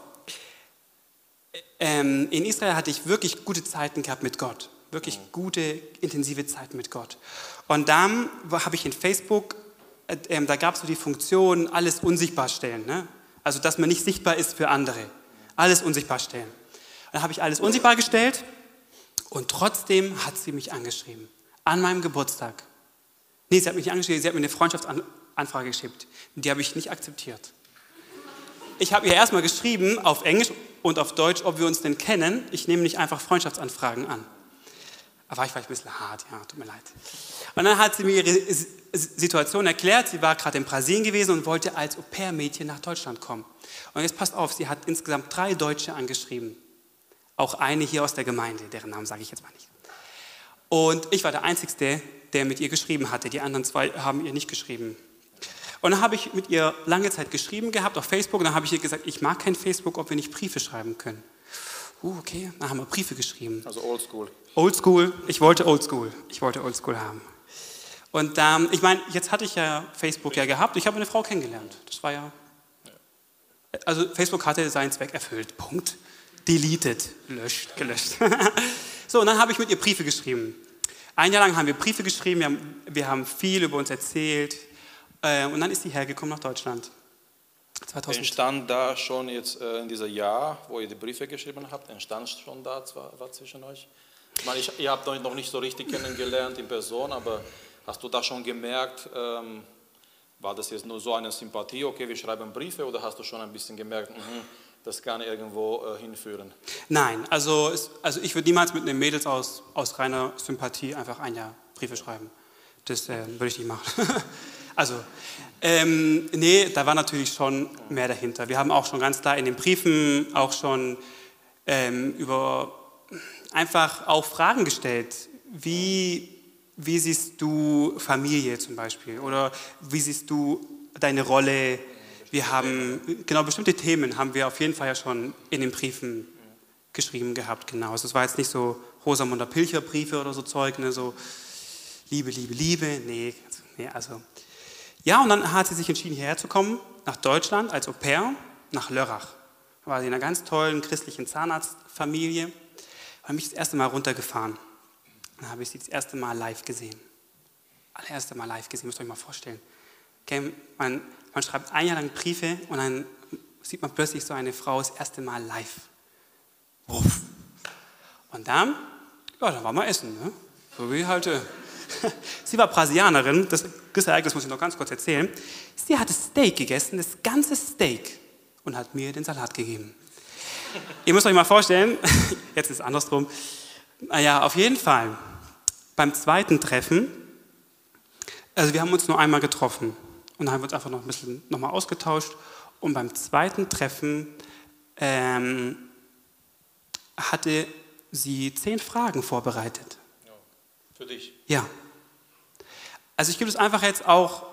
Ähm, in Israel hatte ich wirklich gute Zeiten gehabt mit Gott. Wirklich gute, intensive Zeiten mit Gott. Und dann habe ich in Facebook, äh, ähm, da gab es so die Funktion, alles unsichtbar stellen. Ne? Also, dass man nicht sichtbar ist für andere. Alles unsichtbar stellen. Dann habe ich alles unsichtbar gestellt und trotzdem hat sie mich angeschrieben. An meinem Geburtstag. Nee, sie hat mich nicht angeschrieben, sie hat mir eine Freundschaftsanfrage geschickt. Die habe ich nicht akzeptiert. Ich habe ihr erstmal geschrieben auf Englisch und auf Deutsch, ob wir uns denn kennen. Ich nehme nicht einfach Freundschaftsanfragen an. Da war ich vielleicht ein bisschen hart, ja, tut mir leid. Und dann hat sie mir ihre Situation erklärt. Sie war gerade in Brasilien gewesen und wollte als Au-pair-Mädchen nach Deutschland kommen. Und jetzt passt auf, sie hat insgesamt drei Deutsche angeschrieben. Auch eine hier aus der Gemeinde, deren Namen sage ich jetzt mal nicht. Und ich war der Einzige, der mit ihr geschrieben hatte. Die anderen zwei haben ihr nicht geschrieben. Und dann habe ich mit ihr lange Zeit geschrieben gehabt auf Facebook. Und dann habe ich ihr gesagt, ich mag kein Facebook, ob wir nicht Briefe schreiben können. Uh, okay, dann haben wir Briefe geschrieben. Also Oldschool. Oldschool. Ich wollte Oldschool. Ich wollte Oldschool haben. Und ähm, ich meine, jetzt hatte ich ja Facebook ja gehabt. Ich habe eine Frau kennengelernt. Das war ja. Also Facebook hatte seinen Zweck erfüllt. Punkt. Deleted. Löscht, gelöscht. so, und dann habe ich mit ihr Briefe geschrieben. Ein Jahr lang haben wir Briefe geschrieben, wir haben, wir haben viel über uns erzählt. Äh, und dann ist sie hergekommen nach Deutschland. 2000. Entstand da schon jetzt äh, in diesem Jahr, wo ihr die Briefe geschrieben habt, entstand schon da war, war zwischen euch? Ich meine, ich, ihr habt euch noch nicht so richtig kennengelernt in Person, aber hast du da schon gemerkt, ähm, war das jetzt nur so eine Sympathie, okay, wir schreiben Briefe, oder hast du schon ein bisschen gemerkt, mh, das kann irgendwo äh, hinführen? Nein, also, es, also ich würde niemals mit einem Mädels aus, aus reiner Sympathie einfach ein Jahr Briefe schreiben. Das äh, würde ich nicht machen. Also, ähm, nee, da war natürlich schon mehr dahinter. Wir haben auch schon ganz klar in den Briefen auch schon ähm, über einfach auch Fragen gestellt. Wie, wie siehst du Familie zum Beispiel? Oder wie siehst du deine Rolle? Wir haben, genau, bestimmte Themen haben wir auf jeden Fall ja schon in den Briefen geschrieben gehabt, genau. Also es war jetzt nicht so Rosamunder Pilcher Briefe oder so Zeug, ne, so Liebe, Liebe, Liebe, nee, nee also ja, und dann hat sie sich entschieden, hierher zu kommen, nach Deutschland als Au pair, nach Lörrach. Da war sie in einer ganz tollen christlichen Zahnarztfamilie. Da habe ich das erste Mal runtergefahren. Dann habe ich sie das erste Mal live gesehen. Allererste Mal live gesehen, müsst ihr euch mal vorstellen. Okay, man, man schreibt ein Jahr lang Briefe und dann sieht man plötzlich so eine Frau das erste Mal live. Uff. Und dann, ja, dann war mal essen, ne? so wie halt äh, Sie war Brasilianerin, das, Ereignis muss ich noch ganz kurz erzählen. Sie hatte Steak gegessen, das ganze Steak, und hat mir den Salat gegeben. Ihr müsst euch mal vorstellen, jetzt ist es andersrum. Naja, auf jeden Fall, beim zweiten Treffen, also wir haben uns nur einmal getroffen und haben uns einfach noch ein bisschen nochmal ausgetauscht. Und beim zweiten Treffen ähm, hatte sie zehn Fragen vorbereitet. Für dich? Ja. Also ich gebe es einfach jetzt auch,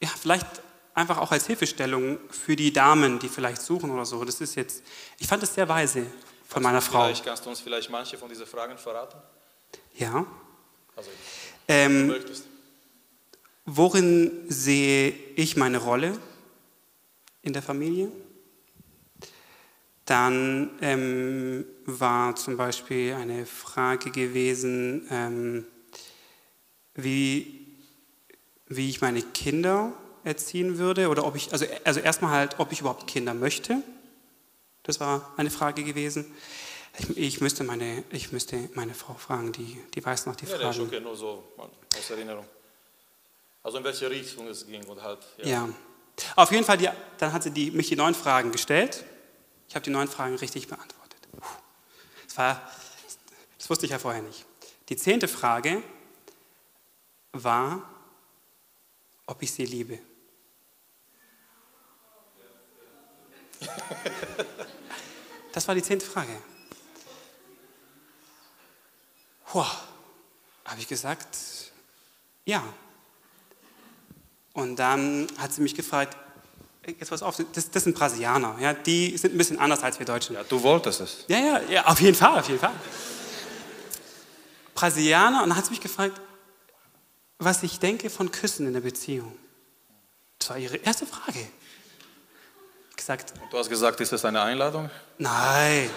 ja, vielleicht einfach auch als Hilfestellung für die Damen, die vielleicht suchen oder so. Das ist jetzt, ich fand es sehr weise von kannst meiner Frau. Vielleicht kannst du uns vielleicht manche von diesen Fragen verraten? Ja. Also, ähm, du möchtest. Worin sehe ich meine Rolle in der Familie? Dann ähm, war zum Beispiel eine Frage gewesen, ähm, wie, wie ich meine Kinder erziehen würde oder ob ich, also, also erstmal halt, ob ich überhaupt Kinder möchte. Das war eine Frage gewesen. Ich, ich, müsste, meine, ich müsste meine Frau fragen, die, die weiß noch die ja, Fragen. Ja, nur so aus Erinnerung. Also in welche Richtung es ging und halt. Ja. ja. Auf jeden Fall, die, dann hat sie die, mich die neun Fragen gestellt ich habe die neun Fragen richtig beantwortet. Das, war, das wusste ich ja vorher nicht. Die zehnte Frage war, ob ich sie liebe. Das war die zehnte Frage. Habe ich gesagt, ja. Und dann hat sie mich gefragt, jetzt pass auf, das, das sind Brasilianer, ja, die sind ein bisschen anders als wir Deutschen. Ja, du wolltest es. Ja, ja, ja, auf jeden Fall, auf jeden Fall. Brasilianer, und dann hat sie mich gefragt, was ich denke von Küssen in der Beziehung. Das war ihre erste Frage. Gesagt, und du hast gesagt, ist das eine Einladung? Nein.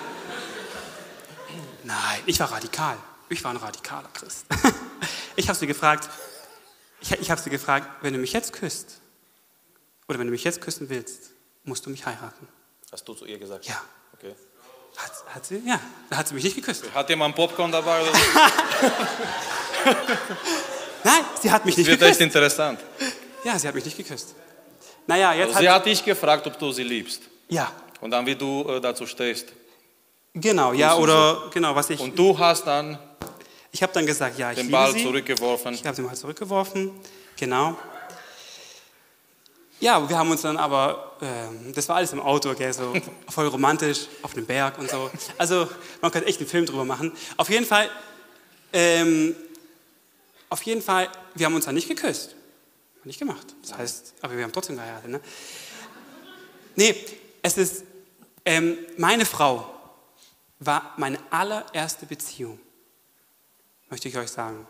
Nein, ich war radikal. Ich war ein radikaler Christ. Ich habe sie gefragt, ich, ich habe sie gefragt, wenn du mich jetzt küsst, oder wenn du mich jetzt küssen willst, musst du mich heiraten. Hast du zu ihr gesagt? Ja. Okay. Hat, hat sie? Ja. Da hat sie mich nicht geküsst. Hat jemand Popcorn dabei oder so? Nein, sie hat mich Das nicht wird geküsst. echt interessant. Ja, sie hat mich nicht geküsst. Naja, jetzt Also sie hat, hat dich gefragt, ob du sie liebst. Ja, Und dann, wie du äh, dazu stehst. genau, ja, Grüßen oder genau, was ich. Und du hast dann Ich habe dann gesagt, ja, ich den liebe Ball sie. zurückgeworfen. Ich habe den mal zurückgeworfen, genau. Ja, wir haben uns dann aber, ähm, das war alles im Auto, gell, so voll romantisch, auf einem Berg und so. Also man könnte echt einen Film drüber machen. Auf jeden Fall, ähm, auf jeden Fall, wir haben uns dann nicht geküsst. Nicht gemacht. Das heißt, aber wir haben trotzdem geheiratet. Ne? Nee, es ist, ähm, meine Frau war meine allererste Beziehung möchte ich euch sagen.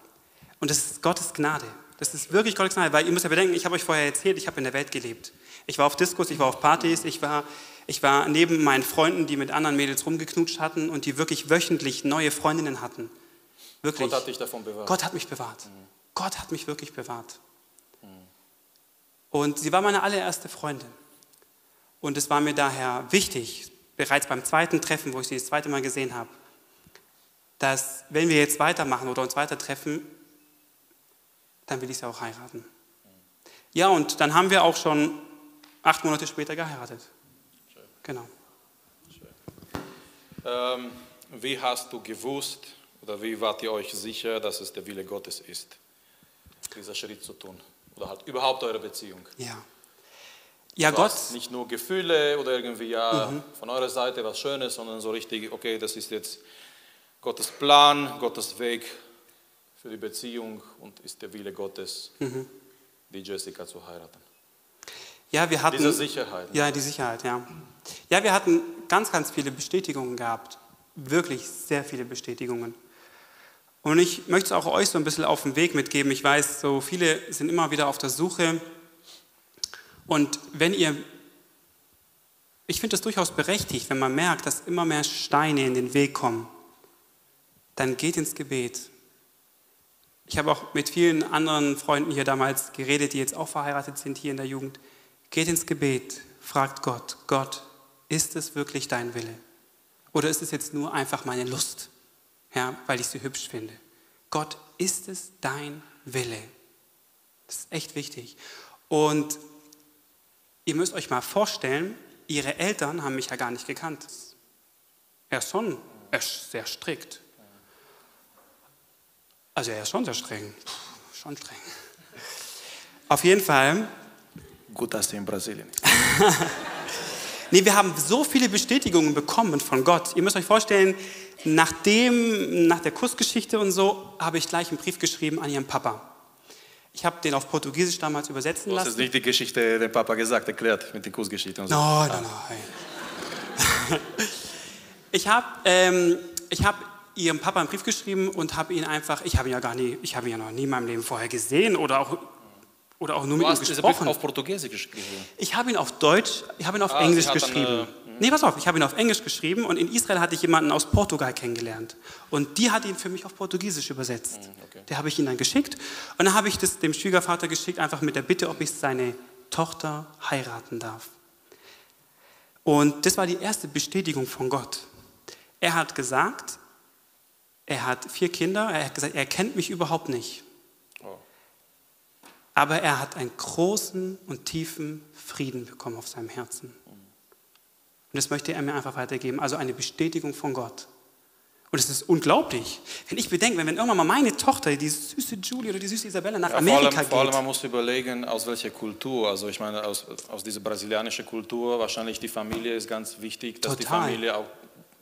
Und das ist Gottes Gnade. Das ist wirklich Gnade, weil ihr müsst ja bedenken, ich habe euch vorher erzählt, ich habe in der Welt gelebt. Ich war auf Diskos, ich war auf Partys, ich war, ich war neben meinen Freunden, die mit anderen Mädels rumgeknutscht hatten und die wirklich wöchentlich neue Freundinnen hatten. Wirklich. Gott hat dich davon bewahrt. Gott hat mich bewahrt. Gott hat mich wirklich bewahrt. Und sie war meine allererste Freundin. Und es war mir daher wichtig, bereits beim zweiten Treffen, wo ich sie das zweite Mal gesehen habe, dass wenn wir jetzt weitermachen oder uns weiter treffen, dann will ich sie auch heiraten. Ja, und dann haben wir auch schon acht Monate später geheiratet. Genau. Ähm, wie hast du gewusst oder wie wart ihr euch sicher, dass es der Wille Gottes ist, dieser Schritt zu tun? Oder halt überhaupt eure Beziehung? Ja. Ja, Gott, nicht nur Gefühle oder irgendwie ja von eurer Seite was Schönes, sondern so richtig, okay, das ist jetzt Gottes Plan, Gottes Weg für die Beziehung und ist der Wille Gottes, die Jessica zu heiraten. ja, wir hatten. Diese Sicherheit. Ja, die Sicherheit, ja. Ja, wir hatten ganz, ganz viele Bestätigungen gehabt. Wirklich sehr viele Bestätigungen. Und ich möchte es auch euch so ein bisschen auf den Weg mitgeben. Ich weiß, so viele sind immer wieder auf der Suche. Und wenn ihr, ich finde es durchaus berechtigt, wenn man merkt, dass immer mehr Steine in den Weg kommen, dann geht ins Gebet. Ich habe auch mit vielen anderen Freunden hier damals geredet, die jetzt auch verheiratet sind hier in der Jugend. Geht ins Gebet, fragt Gott, Gott, ist es wirklich dein Wille? Oder ist es jetzt nur einfach meine Lust, ja, weil ich sie hübsch finde? Gott, ist es dein Wille? Das ist echt wichtig. Und ihr müsst euch mal vorstellen, ihre Eltern haben mich ja gar nicht gekannt. Er ist schon ist sehr strikt. Also er ist schon sehr streng. Puh, schon streng. Auf jeden Fall Gut, dass du in Brasilien bist. Nee, wir haben so viele Bestätigungen bekommen von Gott. Ihr müsst euch vorstellen, nachdem, nach der Kussgeschichte und so, habe ich gleich einen Brief geschrieben an ihren Papa. Ich habe den auf Portugiesisch damals übersetzen Du hast jetzt lassen. nicht die Geschichte dem Papa gesagt, erklärt mit den Kursgeschichten und so. Nein, nein, nein. Ich habe ähm, ich hab ihrem Papa einen Brief geschrieben und habe ihn einfach, ich habe ihn ja gar nie, ich habe ihn ja noch nie in meinem Leben vorher gesehen oder auch, oder auch nur Du mit ihm hast diesen Brief gesprochen. auf Portugiesisch geschrieben. Ich habe ihn auf Deutsch, ich habe ihn auf Ah, Englisch geschrieben. äh, nee, pass auf, ich habe ihn auf Englisch geschrieben und in Israel hatte ich jemanden aus Portugal kennengelernt. Und die hat ihn für mich auf Portugiesisch übersetzt. Hm, okay. Der habe ich ihn dann geschickt und dann habe ich das dem Schwiegervater geschickt, einfach mit der Bitte, ob ich seine Tochter heiraten darf. Und das war die erste Bestätigung von Gott. Er hat gesagt, er hat vier Kinder, er hat gesagt, er kennt mich überhaupt nicht. Oh. Aber er hat einen großen und tiefen Frieden bekommen auf seinem Herzen. Und das möchte er mir einfach weitergeben. Also eine Bestätigung von Gott. Und es ist unglaublich. Wenn ich bedenke, wenn, wenn irgendwann mal meine Tochter, die süße Julie oder die süße Isabella nach Ja, vor, Amerika allem, vor allem, geht. man muss überlegen, aus welcher Kultur. Also ich meine, aus, aus dieser brasilianischen Kultur, wahrscheinlich die Familie ist ganz wichtig, dass die Total. Familie auch,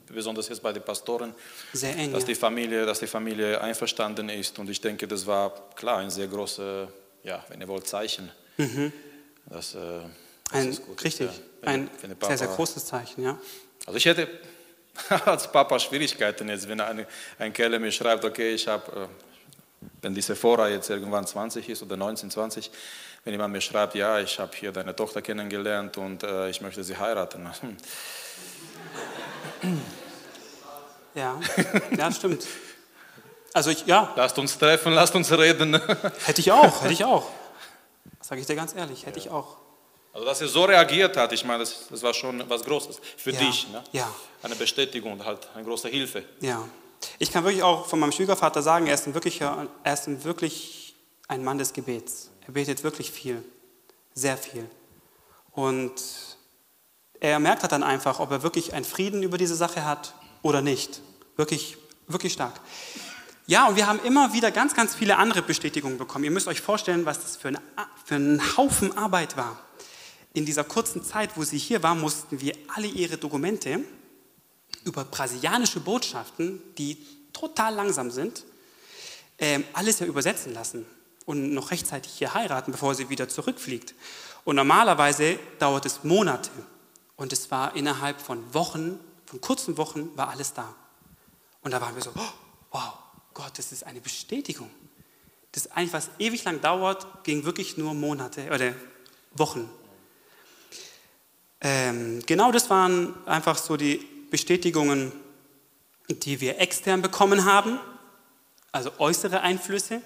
besonders jetzt bei den Pastoren, eng. dass die Familie, dass die Familie einverstanden ist. Und ich denke, das war klar ein sehr großes, ja, wenn ihr wollt, Zeichen. Das, äh, das Mhm. Ein, ist gut. richtig, Ja, ein der sehr, sehr Papa- großes Zeichen, ja. Also ich hätte als Papa Schwierigkeiten jetzt, wenn ein, ein Kerl mir schreibt, okay, ich habe, äh, wenn diese Sephora jetzt irgendwann 20 ist oder 19, 20, wenn jemand mir schreibt, ja, ich habe hier deine Tochter kennengelernt und äh, ich möchte sie heiraten. Ja, ja, stimmt. Also ich, ja, Lasst uns treffen, lasst uns reden. hätte ich auch, hätte ich auch. Sage ich dir ganz ehrlich, hätte ich auch. Also dass er so reagiert hat, ich meine, das, das war schon was Großes für Ja, dich. Ne? ja. Eine Bestätigung, halt eine große Hilfe. Ja. Ich kann wirklich auch von meinem Schwiegervater sagen, er ist ein, wirklicher, er ist ein wirklich ein Mann des Gebets. Er betet wirklich viel, sehr viel. Und er merkt halt dann einfach, ob er wirklich einen Frieden über diese Sache hat oder nicht. Wirklich, wirklich stark. Ja, und wir haben immer wieder ganz, ganz viele andere Bestätigungen bekommen. Ihr müsst euch vorstellen, was das für ein, für ein Haufen Arbeit war. In dieser kurzen Zeit, wo sie hier war, mussten wir alle ihre Dokumente über brasilianische Botschaften, die total langsam sind, ähm, alles ja übersetzen lassen und noch rechtzeitig hier heiraten, bevor sie wieder zurückfliegt. Und normalerweise dauert es Monate. Und es war innerhalb von Wochen, von kurzen Wochen, war alles da. Und da waren wir so, oh, wow, Gott, das ist eine Bestätigung. Das eigentlich, was ewig lang dauert, ging wirklich nur Monate oder Wochen. Ähm, genau das waren einfach so die Bestätigungen, die wir extern bekommen haben, also äußere Einflüsse.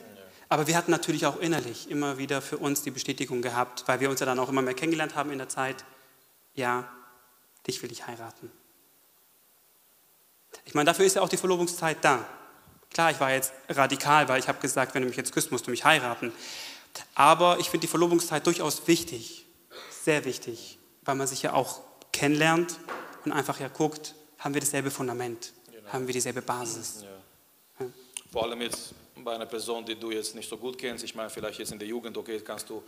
Aber wir hatten natürlich auch innerlich immer wieder für uns die Bestätigung gehabt, weil wir uns ja dann auch immer mehr kennengelernt haben in der Zeit. Ja, dich will ich heiraten. Ich meine, dafür ist ja auch die Verlobungszeit da. Klar, ich war jetzt radikal, weil ich habe gesagt, wenn du mich jetzt küsst, musst du mich heiraten. Aber ich finde die Verlobungszeit durchaus wichtig, sehr wichtig, weil man sich ja auch kennenlernt und einfach ja guckt, haben wir dasselbe Fundament, genau. haben wir dieselbe Basis. Ja. Ja. Vor allem jetzt bei einer Person, die du jetzt nicht so gut kennst, ich meine, vielleicht jetzt in der Jugend, okay, kannst du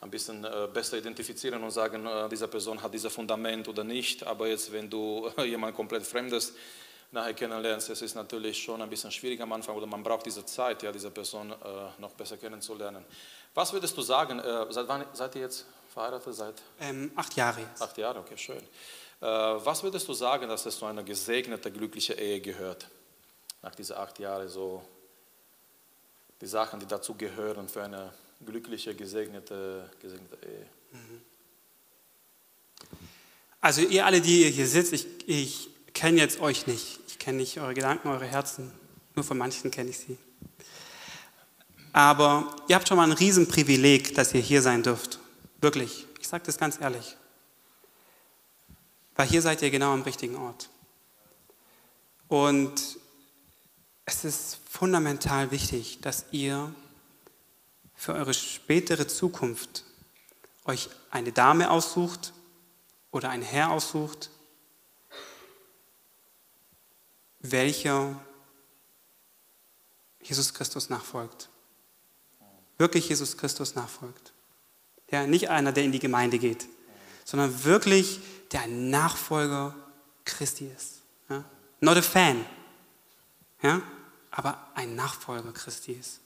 ein bisschen äh, besser identifizieren und sagen, äh, diese Person hat dieses Fundament oder nicht, aber jetzt, wenn du jemand komplett Fremdes nachher kennenlernst, es ist natürlich schon ein bisschen schwierig am Anfang oder man braucht diese Zeit, ja, diese Person äh, noch besser kennenzulernen. Was würdest du sagen, äh, seit wann seid ihr jetzt verheiratet? Seit ähm, acht Jahre jetzt. Acht Jahre, okay, schön. Äh, was würdest du sagen, dass es zu einer gesegneten, glücklichen Ehe gehört? Nach diesen acht Jahren so die Sachen, die dazu gehören für eine glückliche, gesegnete, gesegnete Ehe. Mhm. Also ihr alle, die ihr hier sitzt, ich, ich kenne jetzt euch nicht. Ich kenne nicht eure Gedanken, eure Herzen. Nur von manchen kenne ich sie. Aber ihr habt schon mal ein Riesenprivileg, dass ihr hier sein dürft. Wirklich. Ich sage das ganz ehrlich. Weil hier seid ihr genau am richtigen Ort. Und es ist fundamental wichtig, dass ihr für eure spätere Zukunft euch eine Dame aussucht oder einen Herr aussucht, welcher Jesus Christus nachfolgt. Wirklich Jesus Christus nachfolgt. Ja, nicht einer, der in die Gemeinde geht, sondern wirklich, der ein Nachfolger Christi ist. Ja? Not a fan, ja? aber ein Nachfolger Christi ist.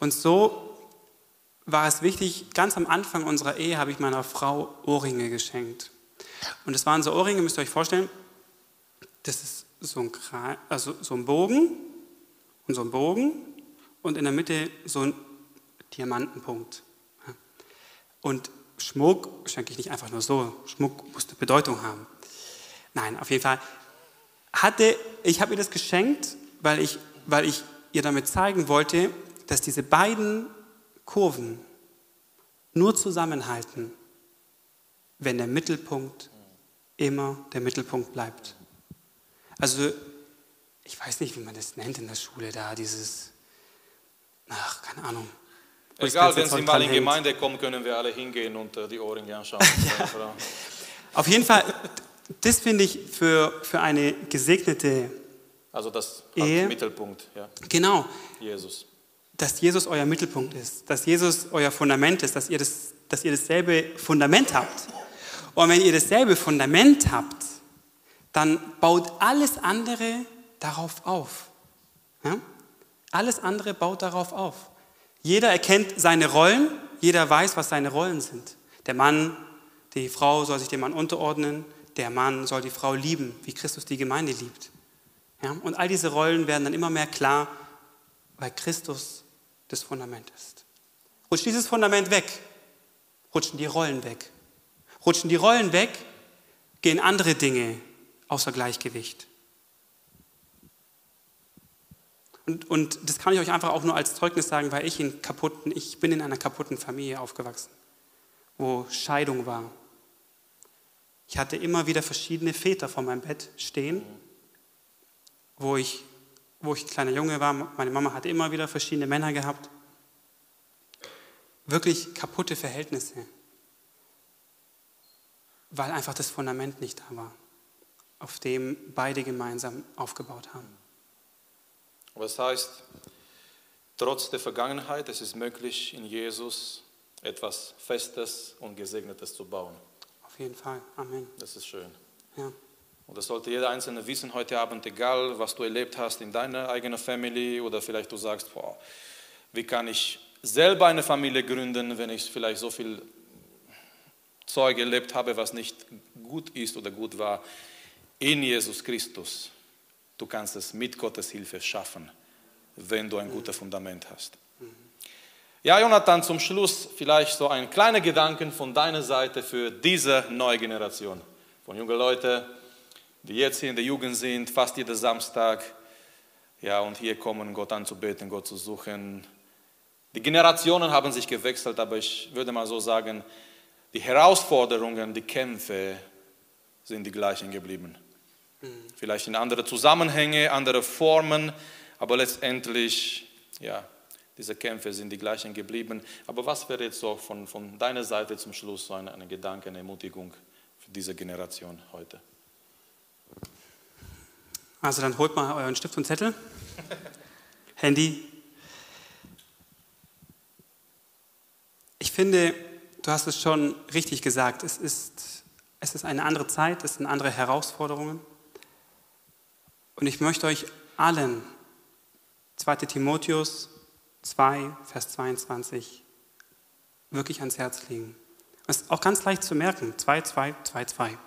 Und so war es wichtig, ganz am Anfang unserer Ehe habe ich meiner Frau Ohrringe geschenkt. Und es waren so Ohrringe, müsst ihr euch vorstellen, das ist so ein, also so ein Bogen und so ein Bogen und in der Mitte so ein Diamantenpunkt. Und Schmuck schenke ich nicht einfach nur so. Schmuck musste Bedeutung haben. Nein, auf jeden Fall hatte, ich habe ihr das geschenkt, weil ich, weil ich ihr damit zeigen wollte, dass diese beiden Kurven nur zusammenhalten, wenn der Mittelpunkt immer der Mittelpunkt bleibt. Also, ich weiß nicht, wie man das nennt in der Schule da, dieses, ach, keine Ahnung. Egal, wenn Sie mal in die Gemeinde kommen, können wir alle hingehen und äh, die Ohrringe anschauen. ja. Auf jeden Fall, das finde ich für, für eine gesegnete Also das Ehe, Mittelpunkt, ja. Genau. Jesus. Dass Jesus euer Mittelpunkt ist, dass Jesus euer Fundament ist, dass ihr, das, dass ihr dasselbe Fundament habt. Und wenn ihr dasselbe Fundament habt, dann baut alles andere darauf auf. Ja? Alles andere baut darauf auf. Jeder erkennt seine Rollen, jeder weiß, was seine Rollen sind. Der Mann, die Frau soll sich dem Mann unterordnen, der Mann soll die Frau lieben, wie Christus die Gemeinde liebt. Ja? Und all diese Rollen werden dann immer mehr klar, weil Christus das Fundament ist. Rutscht dieses Fundament weg, rutschen die Rollen weg. Rutschen die Rollen weg, gehen andere Dinge außer Gleichgewicht. Und, und das kann ich euch einfach auch nur als Zeugnis sagen, weil ich in kaputten, ich bin in einer kaputten Familie aufgewachsen, wo Scheidung war. Ich hatte immer wieder verschiedene Väter vor meinem Bett stehen, wo ich wo ich ein kleiner Junge war, meine Mama hatte immer wieder verschiedene Männer gehabt. Wirklich kaputte Verhältnisse, weil einfach das Fundament nicht da war, auf dem beide gemeinsam aufgebaut haben. Aber das heißt, trotz der Vergangenheit, es ist möglich, in Jesus etwas Festes und Gesegnetes zu bauen. Auf jeden Fall. Amen. Das ist schön. Ja. Und das sollte jeder Einzelne wissen heute Abend, egal was du erlebt hast in deiner eigenen Family oder vielleicht du sagst, boah, wie kann ich selber eine Familie gründen, wenn ich vielleicht so viel Zeug erlebt habe, was nicht gut ist oder gut war. In Jesus Christus, du kannst es mit Gottes Hilfe schaffen, wenn du ein gutes Fundament hast. Ja, Jonathan, zum Schluss vielleicht so ein kleiner Gedanken von deiner Seite für diese neue Generation von jungen Leuten, die jetzt hier in der Jugend sind, fast jeden Samstag, ja, und hier kommen, Gott anzubeten, Gott zu suchen. Die Generationen haben sich gewechselt, aber ich würde mal so sagen, die Herausforderungen, die Kämpfe sind die gleichen geblieben. Vielleicht in andere Zusammenhänge, andere Formen, aber letztendlich, ja, diese Kämpfe sind die gleichen geblieben. Aber was wäre jetzt so von, von deiner Seite zum Schluss so eine, eine Gedanke, eine Ermutigung für diese Generation heute? Also dann holt mal euren Stift und Zettel, Handy. Ich finde, du hast es schon richtig gesagt, es ist, es ist eine andere Zeit, es sind andere Herausforderungen. Und ich möchte euch allen 2 Timotheus 2, Vers 22 wirklich ans Herz legen. Das ist auch ganz leicht zu merken. 2, 2, 2, 2.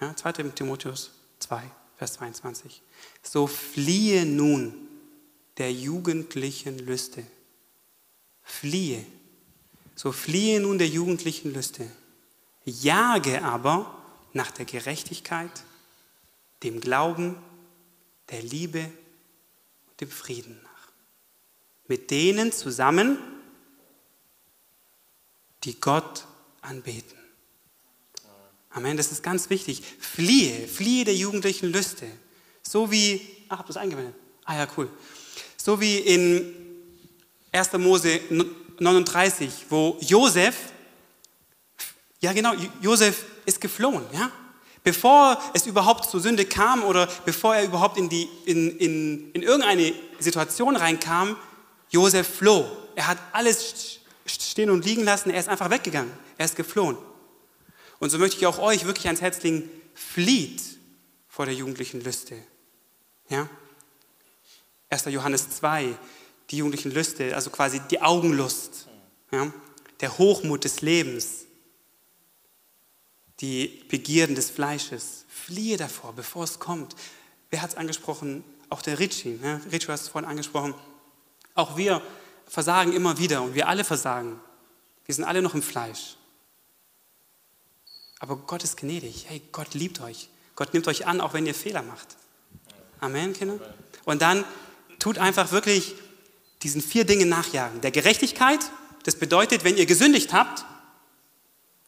Ja, 2 Timotheus 2, Vers 22. So fliehe nun der jugendlichen Lüste. Fliehe. So fliehe nun der jugendlichen Lüste. Jage aber nach der Gerechtigkeit, dem Glauben, der Liebe und dem Frieden nach. Mit denen zusammen, die Gott anbeten. Amen, das ist ganz wichtig. Fliehe, fliehe der jugendlichen Lüste. So wie, ach, ihr das eingewendet? Ah ja, cool. So wie in 1. Mose 39, wo Josef, ja genau, Josef ist geflohen, ja. Bevor es überhaupt zur Sünde kam oder bevor er überhaupt in, die, in, in, in irgendeine Situation reinkam, Josef floh. Er hat alles stehen und liegen lassen, er ist einfach weggegangen, er ist geflohen. Und so möchte ich auch euch wirklich ans Herz legen, flieht vor der jugendlichen Lüste. Ja? 1. Johannes 2, die jugendlichen Lüste, also quasi die Augenlust, ja? der Hochmut des Lebens, die Begierden des Fleisches. Fliehe davor, bevor es kommt. Wer hat es angesprochen? Auch der Ritchie. Ja? Ritchie hat es vorhin angesprochen. Auch wir versagen immer wieder und wir alle versagen. Wir sind alle noch im Fleisch. Aber Gott ist gnädig. Hey, Gott liebt euch. Gott nimmt euch an, auch wenn ihr Fehler macht. Amen, Kinder. Und dann tut einfach wirklich diesen vier Dingen nachjagen. Der Gerechtigkeit, das bedeutet, wenn ihr gesündigt habt,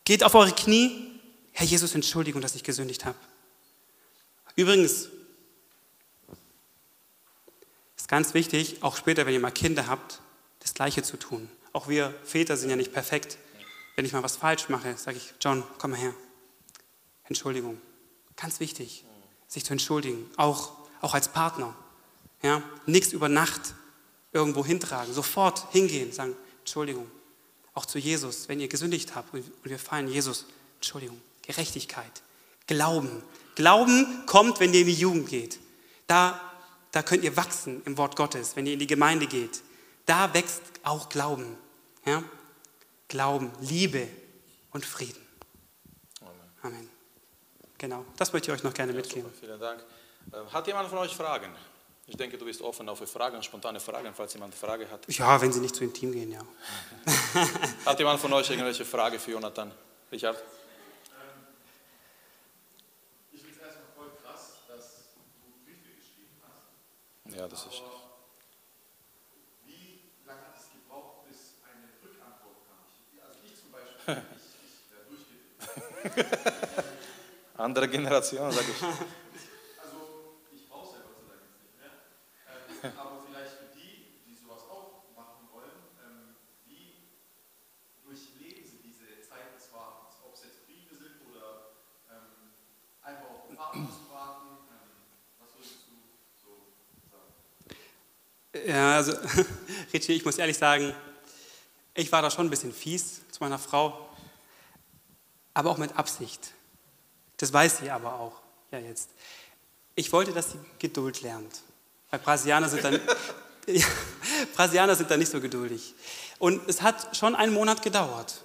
geht auf eure Knie. Herr Jesus, Entschuldigung, dass ich gesündigt habe. Übrigens, ist ganz wichtig, auch später, wenn ihr mal Kinder habt, das Gleiche zu tun. Auch wir Väter sind ja nicht perfekt. Wenn ich mal was falsch mache, sage ich, John, komm mal her. Entschuldigung. Ganz wichtig, sich zu entschuldigen, auch, auch als Partner. Ja? Nichts über Nacht irgendwo hintragen, sofort hingehen, sagen, Entschuldigung. Auch zu Jesus, wenn ihr gesündigt habt und wir fallen, Jesus, Entschuldigung, Gerechtigkeit, Glauben. Glauben kommt, wenn ihr in die Jugend geht. Da, da könnt ihr wachsen im Wort Gottes, wenn ihr in die Gemeinde geht. Da wächst auch Glauben. Ja? Glauben, Liebe und Frieden. Amen. Genau, das möchte ich euch noch gerne ja, mitgeben. Super, vielen Dank. Ähm, hat jemand von euch Fragen? Ich denke, du bist offen für Fragen, spontane Fragen, falls jemand eine Frage hat. Ja, wenn sie nicht zu intim gehen, ja. hat jemand von euch irgendwelche Frage für Jonathan? Richard? Ich finde es erstmal voll krass, dass du Briefe geschrieben hast. Ja, das ist. Wie lange hat es gebraucht, bis eine Rückantwort kam? Also ich zum Beispiel, ich, ich durchgedreht. Andere Generation, sage ich. Also, ich brauche es ja Gott sei Dank jetzt nicht mehr. Ähm, Aber vielleicht für die, die sowas auch machen wollen, ähm, wie durchleben sie diese Zeit des Wartens? Ob es jetzt Briefe sind oder ähm, einfach auf den Vater zu warten. Ähm, was würdest du so sagen? Ja, also, Richie, ich muss ehrlich sagen, ich war da schon ein bisschen fies zu meiner Frau, aber auch mit Absicht. Das weiß sie aber auch, ja jetzt. Ich wollte, dass sie Geduld lernt. Weil Brasilianer sind dann, ja, Brasilianer sind dann nicht so geduldig. Und es hat schon einen Monat gedauert.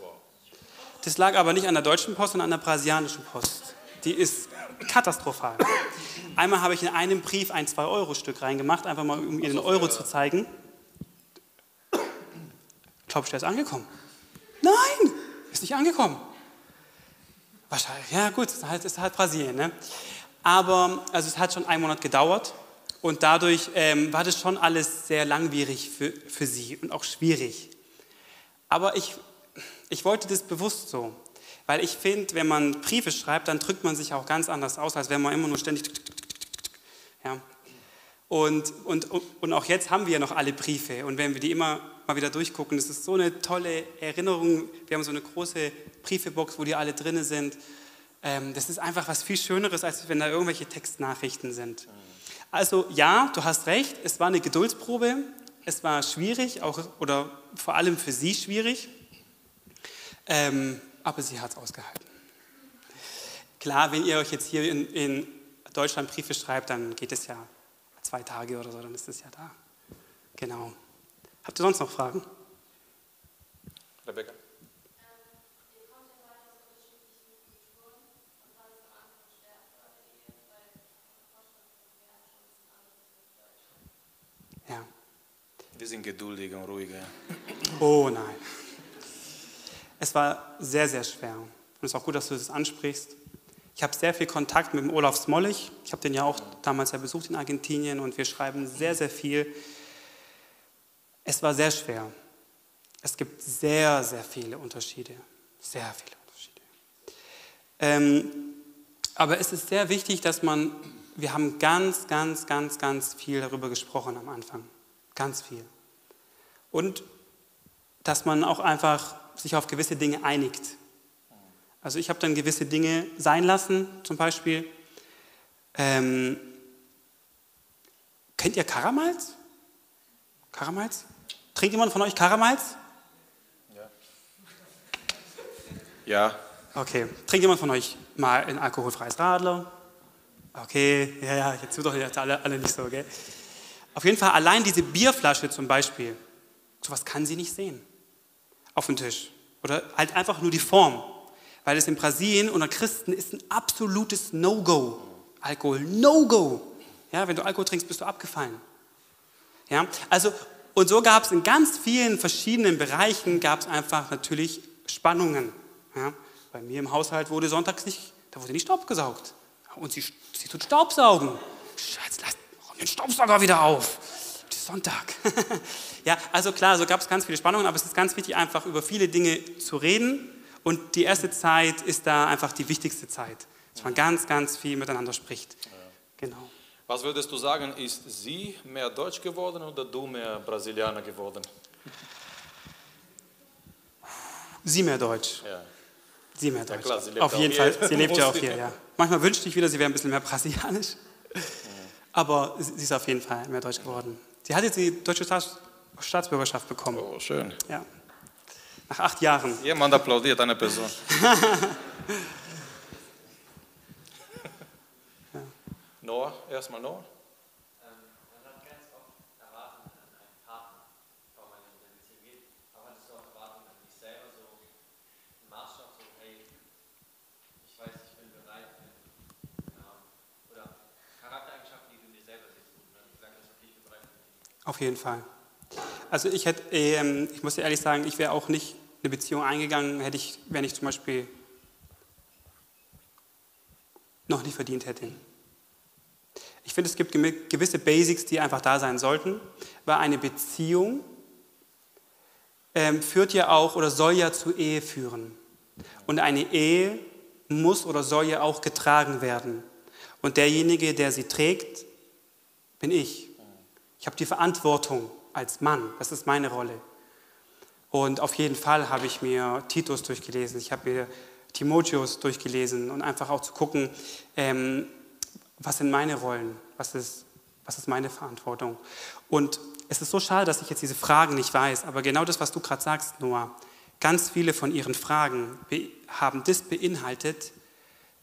Das lag aber nicht an der deutschen Post, sondern an der brasilianischen Post. Die ist katastrophal. Einmal habe ich in einem Brief ein 2-Euro-Stück reingemacht, einfach mal um ihr den Euro zu zeigen. Glaubst du, der ist angekommen? Nein, ist nicht angekommen. Wahrscheinlich, ja gut, ist halt, ist halt Brasilien. Ne? Aber also es hat schon einen Monat gedauert und dadurch ähm, war das schon alles sehr langwierig für, für sie und auch schwierig. Aber ich, ich wollte das bewusst so, weil ich finde, wenn man Briefe schreibt, dann drückt man sich auch ganz anders aus, als wenn man immer nur ständig. Ja. Und, und, und auch jetzt haben wir ja noch alle Briefe und wenn wir die immer mal wieder durchgucken, das ist so eine tolle Erinnerung. Wir haben so eine große Briefebox, wo die alle drin sind. Ähm, das ist einfach was viel Schöneres, als wenn da irgendwelche Textnachrichten sind. Also ja, du hast recht, es war eine Geduldsprobe, es war schwierig, auch, oder vor allem für sie schwierig, ähm, aber sie hat es ausgehalten. Klar, wenn ihr euch jetzt hier in, in Deutschland Briefe schreibt, dann geht es ja zwei Tage oder so, dann ist es ja da. Genau. Habt ihr sonst noch Fragen? Rebecca. Ja. Wir sind geduldiger und ruhiger. Oh nein. Es war sehr, sehr schwer. Und es ist auch gut, dass du das ansprichst. Ich habe sehr viel Kontakt mit dem Olaf Smollig. Ich habe den ja auch damals ja besucht in Argentinien und wir schreiben sehr, sehr viel. Es war sehr schwer. Es gibt sehr, sehr viele Unterschiede. Sehr viele Unterschiede. Ähm, aber es ist sehr wichtig, dass man, wir haben ganz, ganz, ganz, ganz viel darüber gesprochen am Anfang. Ganz viel. Und dass man auch einfach sich auf gewisse Dinge einigt. Also ich habe dann gewisse Dinge sein lassen, zum Beispiel. Ähm, kennt ihr Karamals? Karamals? Trinkt jemand von euch Karamals? Ja. Ja. Okay. Trinkt jemand von euch mal ein alkoholfreies Radler? Okay, ja, ja, jetzt tut doch jetzt alle, alle nicht so, gell? Auf jeden Fall allein diese Bierflasche zum Beispiel, sowas kann sie nicht sehen auf dem Tisch. Oder halt einfach nur die Form. Weil es in Brasilien unter Christen ist ein absolutes No-Go. Alkohol, No-Go. Ja, wenn du Alkohol trinkst, bist du abgefallen. Ja, also, und so gab es in ganz vielen verschiedenen Bereichen, gab es einfach natürlich Spannungen. Ja, bei mir im Haushalt wurde sonntags nicht, da wurde nicht Staub gesaugt. Und sie, sie tut Staubsaugen. Schatz, lass den Staubsauger wieder auf. Sonntag. ja, also klar, so gab es ganz viele Spannungen, aber es ist ganz wichtig, einfach über viele Dinge zu reden. Und die erste Zeit ist da einfach die wichtigste Zeit, dass man ganz, ganz viel miteinander spricht. Genau. Was würdest du sagen, ist sie mehr Deutsch geworden oder du mehr Brasilianer geworden? Sie mehr Deutsch. Ja. Sie mehr Deutsch. klar, sie Auf jeden hier. Fall, sie lebt ja auch hier, ja. Manchmal wünschte ich wieder, sie wäre ein bisschen mehr brasilianisch. Aber sie ist auf jeden Fall mehr Deutsch geworden. Sie hat jetzt die deutsche Staats Staatsbürgerschaft bekommen. Oh, schön. Ja. Nach acht Jahren. Jemand applaudiert eine Person. Noah, erstmal Noah. Man hat ganz oft Erwartungen an einen Partner, kaum man in eine Beziehung geht. Aber hattest du auch Erwartungen an dich selber, so einen Maßstab, so, hey, ich weiß, ich bin bereit, wenn, ja, oder Charaktereigenschaften, die du in dir selber siehst, wo du dann gesagt hast, okay, ich bin bereit für dich. Auf jeden Fall. Also ich hätte, ähm, ich muss dir ehrlich sagen, ich wäre auch nicht eine Beziehung eingegangen, hätte ich, wenn ich zum Beispiel noch nicht verdient hätte. Ich finde, es gibt gewisse Basics, die einfach da sein sollten, weil eine Beziehung ähm, führt ja auch oder soll ja zu Ehe führen. Und eine Ehe muss oder soll ja auch getragen werden. Und derjenige, der sie trägt, bin ich. Ich habe die Verantwortung als Mann, das ist meine Rolle. Und auf jeden Fall habe ich mir Titus durchgelesen, ich habe mir Timotheus durchgelesen und einfach auch zu gucken, ähm, was sind meine Rollen, was ist, was ist meine Verantwortung. Und es ist so schade, dass ich jetzt diese Fragen nicht weiß, aber genau das, was du gerade sagst, Noah, ganz viele von ihren Fragen haben das beinhaltet,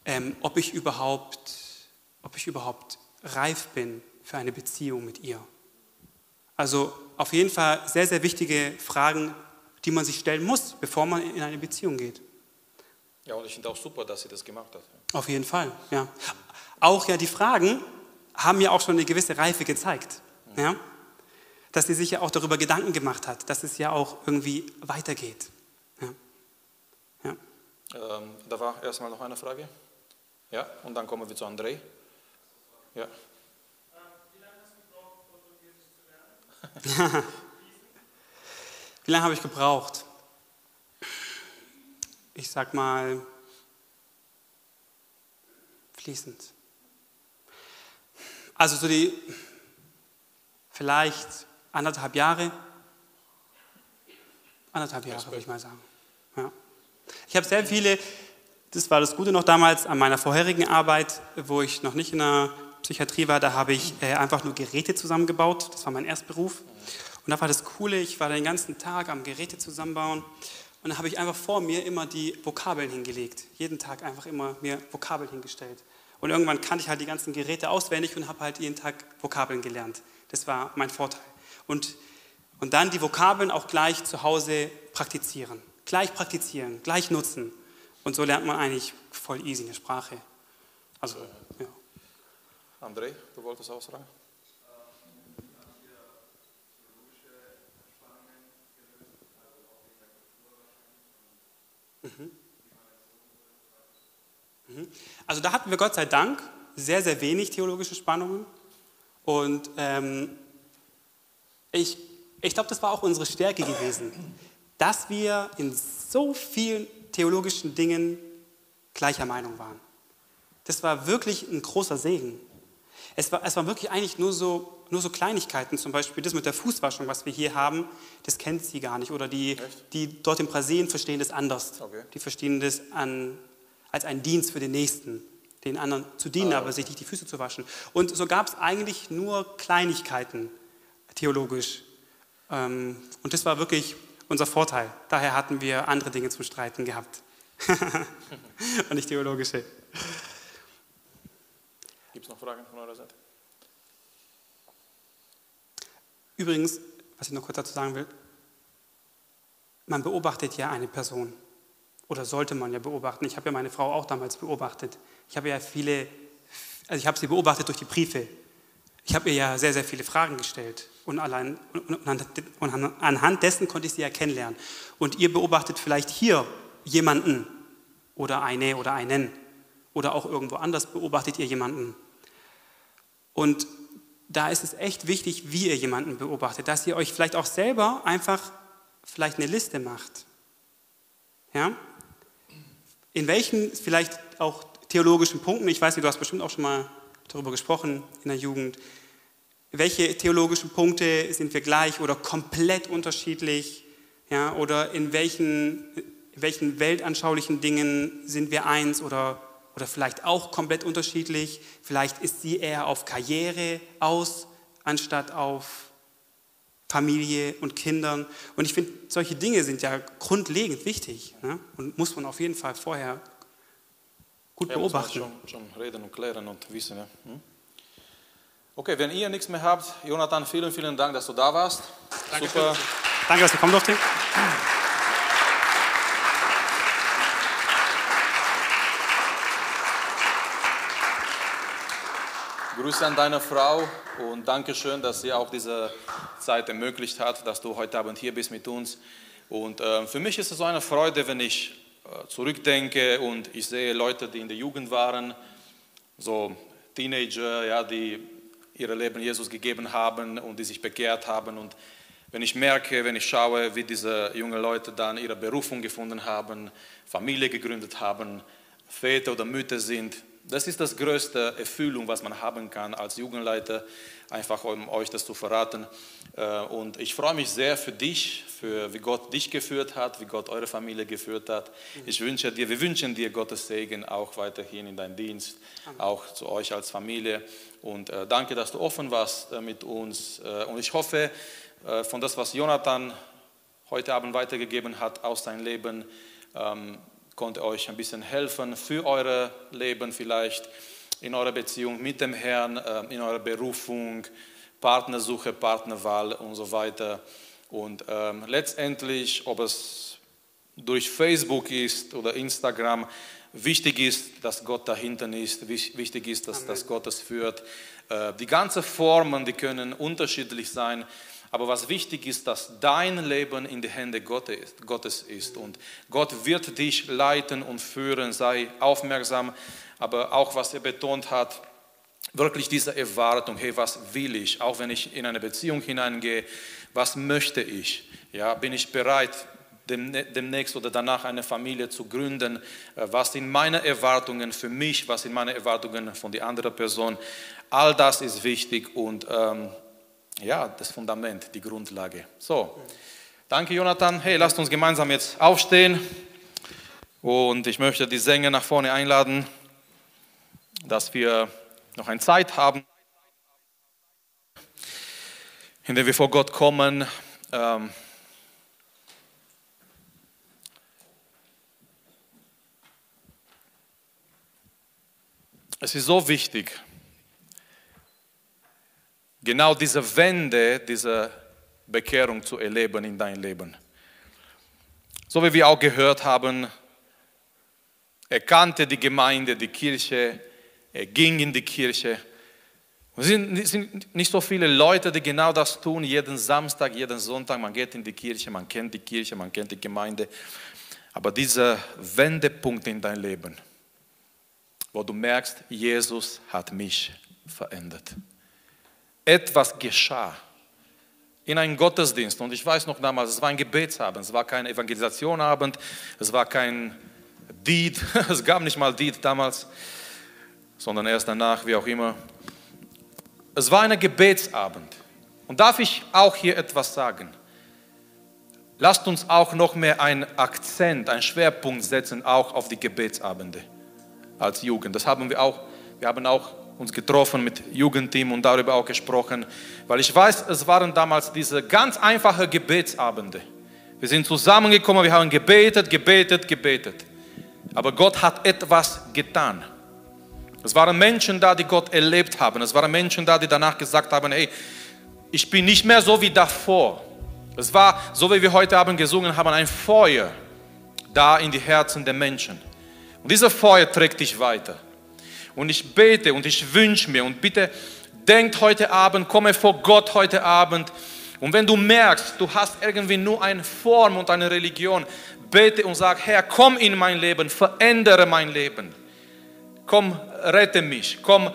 ähm, ob, ich überhaupt, ob ich überhaupt reif bin für eine Beziehung mit ihr. Also auf jeden Fall sehr, sehr wichtige Fragen, die man sich stellen muss, bevor man in eine Beziehung geht. Ja, und ich finde auch super, dass sie das gemacht hat. Auf jeden Fall, ja. Auch ja die Fragen haben ja auch schon eine gewisse Reife gezeigt. Ja? Dass sie sich ja auch darüber Gedanken gemacht hat, dass es ja auch irgendwie weitergeht. Ja. Ja. Ähm, da war erstmal noch eine Frage. Ja, und dann kommen wir zu André. Ja. Wie lange habe ich gebraucht? Ich sag mal fließend. Also so die vielleicht anderthalb Jahre. Anderthalb Jahre, würde ich mal sagen. Ja. Ich habe sehr viele, das war das Gute noch damals an meiner vorherigen Arbeit, wo ich noch nicht in der Psychiatrie war, da habe ich äh, einfach nur Geräte zusammengebaut. Das war mein Erstberuf. Und da war das Coole, ich war den ganzen Tag am Geräte zusammenbauen. Und da habe ich einfach vor mir immer die Vokabeln hingelegt. Jeden Tag einfach immer mir Vokabeln hingestellt. Und irgendwann kannte ich halt die ganzen Geräte auswendig und habe halt jeden Tag Vokabeln gelernt. Das war mein Vorteil. Und, und dann die Vokabeln auch gleich zu Hause praktizieren. Gleich praktizieren, gleich nutzen. Und so lernt man eigentlich voll easy eine Sprache. Also, ja. André, du wolltest auch sagen? Mhm. Also da hatten wir Gott sei Dank sehr, sehr wenig theologische Spannungen. Und ähm, ich, ich glaube, das war auch unsere Stärke gewesen, dass wir in so vielen theologischen Dingen gleicher Meinung waren. Das war wirklich ein großer Segen. Es war, es war wirklich eigentlich nur so, nur so Kleinigkeiten, zum Beispiel das mit der Fußwaschung, was wir hier haben, das kennt sie gar nicht. Oder die, die dort in Brasilien verstehen das anders. Okay. Die verstehen das an, als einen Dienst für den Nächsten, den anderen zu dienen, ah, aber sich nicht die Füße zu waschen. Und so gab es eigentlich nur Kleinigkeiten theologisch. Ähm, und das war wirklich unser Vorteil. Daher hatten wir andere Dinge zum Streiten gehabt. und nicht theologische. Gibt es noch Fragen von eurer Seite? Übrigens, was ich noch kurz dazu sagen will, man beobachtet ja eine Person oder sollte man ja beobachten. Ich habe ja meine Frau auch damals beobachtet. Ich habe ja viele, also ich habe sie beobachtet durch die Briefe. Ich habe ihr ja sehr, sehr viele Fragen gestellt und, allein, und anhand dessen konnte ich sie ja kennenlernen. Und ihr beobachtet vielleicht hier jemanden oder eine oder einen oder auch irgendwo anders beobachtet ihr jemanden. Und da ist es echt wichtig, wie ihr jemanden beobachtet, dass ihr euch vielleicht auch selber einfach vielleicht eine Liste macht. Ja? In welchen vielleicht auch theologischen Punkten, ich weiß nicht, du hast bestimmt auch schon mal darüber gesprochen in der Jugend, welche theologischen Punkte sind wir gleich oder komplett unterschiedlich? Ja, oder in welchen, in welchen weltanschaulichen Dingen sind wir eins oder oder vielleicht auch komplett unterschiedlich. Vielleicht ist sie eher auf Karriere aus, anstatt auf Familie und Kindern. Und ich finde, solche Dinge sind ja grundlegend wichtig ne? und muss man auf jeden Fall vorher gut ja, beobachten. Schon, schon, reden und klären und wissen. Ja. Hm? Okay, wenn ihr nichts mehr habt, Jonathan, vielen, vielen Dank, dass du da warst. Danke, Super. Danke dass du kommen durfte. Grüße an deine Frau und danke schön, dass sie auch diese Zeit ermöglicht hat, dass du heute Abend hier bist mit uns. Und äh, für mich ist es so eine Freude, wenn ich äh, zurückdenke und ich sehe Leute, die in der Jugend waren, so Teenager, ja, die ihr Leben Jesus gegeben haben und die sich bekehrt haben. Und wenn ich merke, wenn ich schaue, wie diese jungen Leute dann ihre Berufung gefunden haben, Familie gegründet haben, Väter oder Mütter sind, das ist das größte Erfüllung, was man haben kann als Jugendleiter, einfach um euch das zu verraten. Äh, und ich freue mich sehr für dich, für wie Gott dich geführt hat, wie Gott eure Familie geführt hat. Ich wünsche dir, wir wünschen dir Gottes Segen auch weiterhin in deinem Dienst, auch zu euch als Familie. Und äh, danke, dass du offen warst äh, mit uns. Und ich hoffe, von das, was Jonathan heute Abend weitergegeben hat aus seinem Leben, ähm, konnte euch ein bisschen helfen für euer Leben vielleicht, in eurer Beziehung mit dem Herrn, in eurer Berufung, Partnersuche, Partnerwahl und so weiter. Und ähm, letztendlich, ob es durch Facebook ist oder Instagram, wichtig ist, dass Gott dahinter ist, wichtig ist, dass, dass Gott es führt. Äh, die ganzen Formen, die können unterschiedlich sein, aber was wichtig ist, dass dein Leben in die Hände Gottes ist. Und Gott wird dich leiten und führen, sei aufmerksam. Aber auch was er betont hat, wirklich diese Erwartung, hey, was will ich, auch wenn ich in eine Beziehung hineingehe, was möchte ich? Ja, bin ich bereit, demnächst oder danach eine Familie zu gründen? Äh, was sind meine Erwartungen für mich? Was sind meine Erwartungen von der anderen Person? All das ist wichtig und ähm, ja, das Fundament, die Grundlage. So, danke Jonathan. Hey, lasst uns gemeinsam jetzt aufstehen und ich möchte die Sänger nach vorne einladen, dass wir noch eine Zeit haben, in der wir vor Gott kommen. Ähm, es ist so wichtig, genau diese Wende, diese Bekehrung zu erleben in dein Leben. So wie wir auch gehört haben, er kannte die Gemeinde, die Kirche, er ging in die Kirche. Es sind, nicht so viele Leute, die genau das tun, jeden Samstag, jeden Sonntag. Man geht in die Kirche, man kennt die Kirche, man kennt die Gemeinde. Aber dieser Wendepunkt in dein Leben, wo du merkst, Jesus hat mich verändert. Etwas geschah in einem Gottesdienst. Und ich weiß noch damals, es war ein Gebetsabend, es war kein Evangelisationabend, es war kein Lied, es gab nicht mal Lied damals sondern erst danach, wie auch immer. Es war ein Gebetsabend. Und darf ich auch hier etwas sagen? Lasst uns auch noch mehr einen Akzent, einen Schwerpunkt setzen, auch auf die Gebetsabende als Jugend. Das haben wir auch. Wir haben auch uns getroffen mit Jugendteam und darüber auch gesprochen, weil ich weiß, es waren damals diese ganz einfachen Gebetsabende. Wir sind zusammengekommen, wir haben gebetet, gebetet, gebetet. Aber Gott hat etwas getan. Es waren Menschen da, die Gott erlebt haben. Es waren Menschen da, die danach gesagt haben, hey, ich bin nicht mehr so wie davor. Es war, so wie wir heute Abend gesungen haben, ein Feuer da in die Herzen der Menschen. Und dieses Feuer trägt dich weiter. Und ich bete und ich wünsche mir und bitte denkt heute Abend, komme vor Gott heute Abend. Und wenn du merkst, du hast irgendwie nur eine Form und eine Religion, bete und sag, Herr, komm in mein Leben, verändere mein Leben. Komm, rette mich. Komm,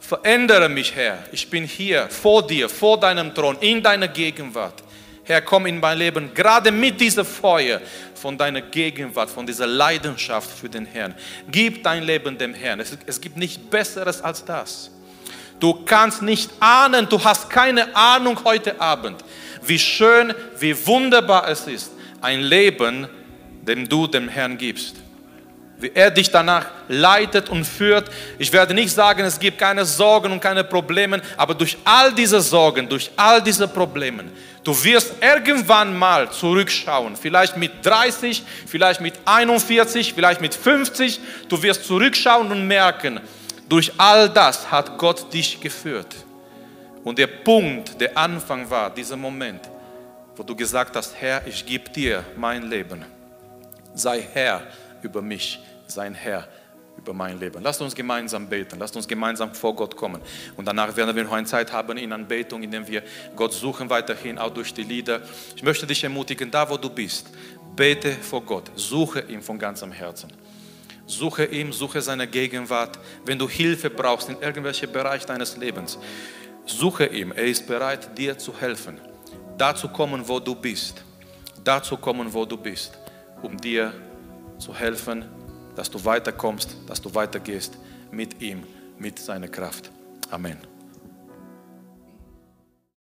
verändere mich, Herr. Ich bin hier vor dir, vor deinem Thron, in deiner Gegenwart. Herr, komm in mein Leben, gerade mit diesem Feuer von deiner Gegenwart, von dieser Leidenschaft für den Herrn. Gib dein Leben dem Herrn. Es, es gibt nichts Besseres als das. Du kannst nicht ahnen, du hast keine Ahnung heute Abend, wie schön, wie wunderbar es ist, ein Leben, dem du dem Herrn gibst wie er dich danach leitet und führt. Ich werde nicht sagen, es gibt keine Sorgen und keine Probleme, aber durch all diese Sorgen, durch all diese Probleme, du wirst irgendwann mal zurückschauen, vielleicht mit 30, vielleicht mit 41, vielleicht mit 50, du wirst zurückschauen und merken, durch all das hat Gott dich geführt. Und der Punkt, der Anfang war, dieser Moment, wo du gesagt hast, Herr, ich gebe dir mein Leben. Sei Herr über mich, sein Herr über mein Leben. Lasst uns gemeinsam beten, lasst uns gemeinsam vor Gott kommen. Und danach werden wir noch eine Zeit haben in Anbetung, in der wir Gott suchen weiterhin, auch durch die Lieder. Ich möchte dich ermutigen, da wo du bist, bete vor Gott, suche ihn von ganzem Herzen. Suche ihn, suche seine Gegenwart. Wenn du Hilfe brauchst in irgendwelchen Bereich deines Lebens, suche ihn. Er ist bereit, dir zu helfen. Dazu kommen, wo du bist. Dazu kommen, wo du bist, um dir zu helfen, dass du weiterkommst, dass du weitergehst mit ihm, mit seiner Kraft. Amen.